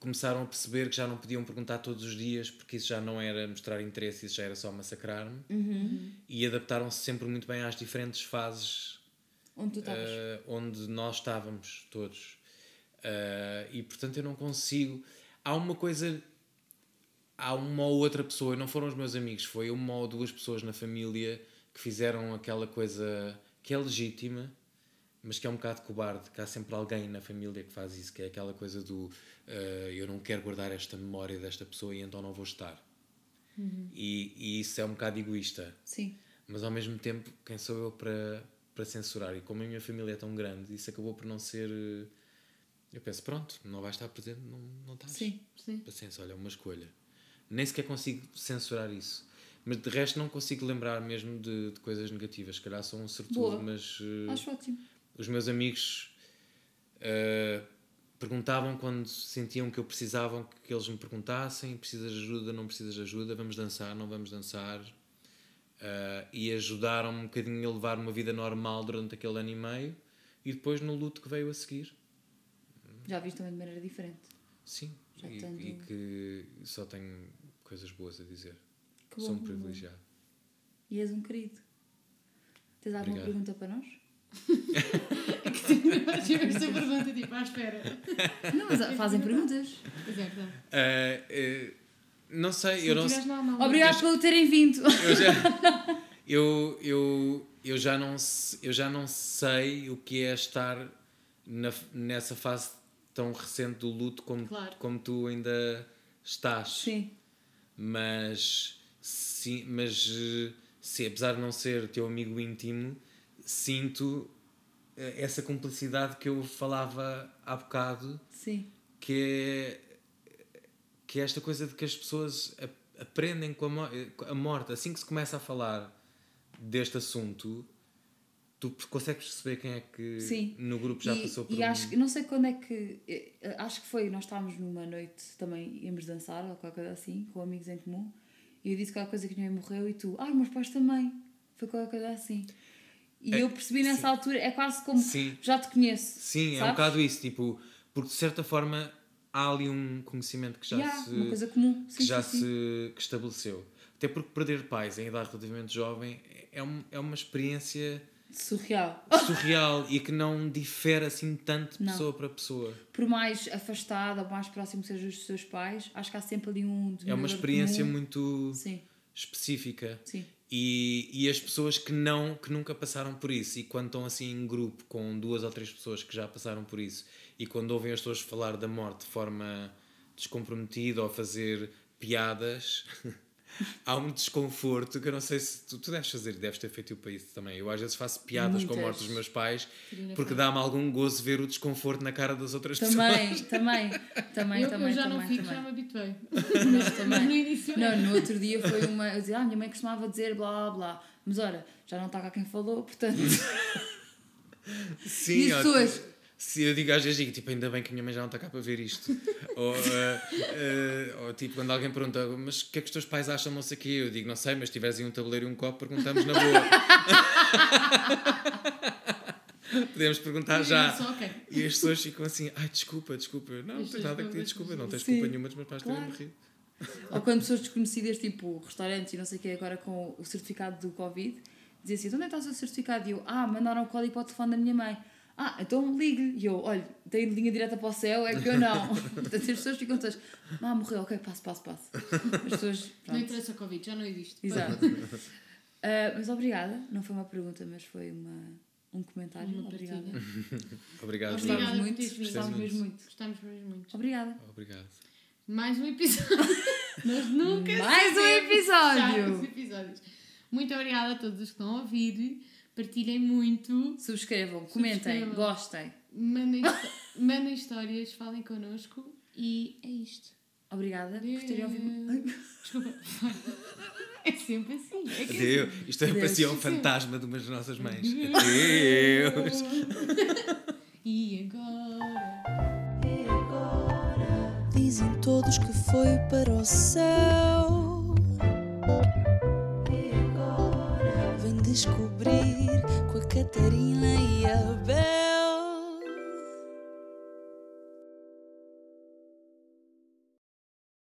começaram a perceber que já não podiam perguntar todos os dias, porque isso já não era mostrar interesse, isso já era só massacrar-me. Uhum. E adaptaram-se sempre muito bem às diferentes fases Onde ah, onde nós estávamos todos. Ah, e portanto eu não consigo. Há uma coisa. Há uma ou outra pessoa, não foram os meus amigos, foi uma ou duas pessoas na família que fizeram aquela coisa que é legítima, mas que é um bocado cobarde, que há sempre alguém na família que faz isso, que é aquela coisa do ah, eu não quero guardar esta memória desta pessoa e então não vou estar. E, e isso é um bocado egoísta Sim. mas ao mesmo tempo, quem sou eu para, para censurar. E como a minha família é tão grande, isso acabou por não ser. Eu penso, pronto, não vais estar presente, não, não estás. Sim. Sim. Paciência, olha, é uma escolha. Nem sequer consigo censurar isso. Mas de resto não consigo lembrar mesmo de, de coisas negativas. Se calhar sou um sortudo, mas eh, Acho ótimo. Os meus amigos eh, perguntavam quando sentiam que eu precisavam que eles me perguntassem: precisas de ajuda, não precisas de ajuda, vamos dançar, não vamos dançar. Eh, e ajudaram-me um bocadinho a levar uma vida normal durante aquele ano e meio e depois no luto que veio a seguir. Já viste também de maneira diferente. Sim, e, tendo- e que só tenho coisas boas a dizer. Que Sou um bom, privilegiado. E és um querido. Tens alguma Obrigado. pergunta para nós? Tive esta pergunta tipo à espera. Não, mas fazem perguntas. Pois é, verdade. Eh, eh, não sei, Se eu não mal, Obrigado por terem vindo. eu já, eu, eu, eu, já não, eu já não sei o que é estar na, nessa fase tão recente do luto como, Claro. como tu ainda estás. Sim. Mas, sim, mas eh, se, apesar de não ser teu amigo íntimo, sinto eh, essa cumplicidade que eu falava há bocado Sim. que é, que é esta coisa de que as pessoas aprendem com a, mo- a morte. Assim que se começa a falar deste assunto, tu consegues perceber quem é que Sim. no grupo já e, passou por e um- acho que não sei quando é que eh, eh, acho que foi nós estávamos numa noite também íamos dançar ou qualquer coisa assim com amigos em comum e eu disse qualquer coisa que minha mãe morreu e tu ah meus pais também foi qualquer coisa assim e É, eu percebi nessa sim. altura é quase como Sim. já te conheço Sim, é um sabes? bocado isso, tipo, porque de certa forma há ali um conhecimento que já Yeah, se uma coisa comum sim, que já se que estabeleceu. Até porque perder pais em idade relativamente jovem é, um, é uma experiência surreal surreal e que não difere assim tanto de pessoa para pessoa. por mais afastado ou mais próximo que sejam os seus pais acho que há sempre ali um É uma experiência comum. muito sim específica. sim E, e as pessoas que não que nunca passaram por isso e quando estão assim em grupo com duas ou três pessoas que já passaram por isso e quando ouvem as pessoas falar da morte de forma descomprometida ou fazer piadas há um desconforto que eu não sei se tu, tu deves fazer deves ter feito para isso também eu às vezes faço piadas com a Muitas. morte dos meus pais porque dá-me algum gozo ver o desconforto na cara das outras também pessoas também também eu, também eu já também, não fico, também. já me habituei. Mas também. No início Não, no outro dia foi uma. Eu dizia, ah, minha mãe costumava dizer blá blá. Mas olha, já não está cá quem falou, portanto. Sim, E as pessoas? Se eu digo às vezes, digo, tipo, ainda bem que a minha mãe já não está cá para ver isto. ou, eh, eh, ou tipo, quando alguém pergunta, mas o que é que os teus pais acham, não sei o quê, eu digo, não sei, mas se tiveres aí um tabuleiro e um copo, perguntamos na boa. Podemos perguntar já. Só, ok. E as pessoas ficam assim, ai, desculpa, desculpa. Não, não tens nada que pedir desculpa, não tens Sim. culpa nenhuma dos meus pais terem Claro. morrido. Ou quando pessoas desconhecidas, tipo restaurantes e não sei o quê, agora com o certificado do Covid, dizem assim: onde é que está o seu certificado? E eu, ah, mandaram o código para o telefone da minha mãe. Ah, então ligue. E eu, olha, tem linha direta para o céu, é que eu não. Portanto, as pessoas ficam todas, ah, morreu, ok, passo, passo, passo. As pessoas, Não pronto. interessa a Covid, já não existe. Exato. Ah, mas obrigada, não foi uma pergunta, mas foi uma, um comentário. Uma obrigada. Obrigado. Por muito, gostávamos mesmo muito. Gostamos mesmo muito. Obrigada. Obrigado. Mais um episódio. Nós nunca Mais um episódio. episódios. Muito obrigada a todos os que estão a ouvir. Partilhem muito. Subscrevam, comentem, Subscrevam. gostem. Mandem, mandem histórias, falem connosco. E é isto. Obrigada por terem ouvido. Desculpa. É sempre assim. É que Adeus. Isto é Adeus. parecia um fantasma de umas nossas mães. Adeus. E agora? E agora dizem todos que foi para o céu. Descobrir com a Catarina e a Bel.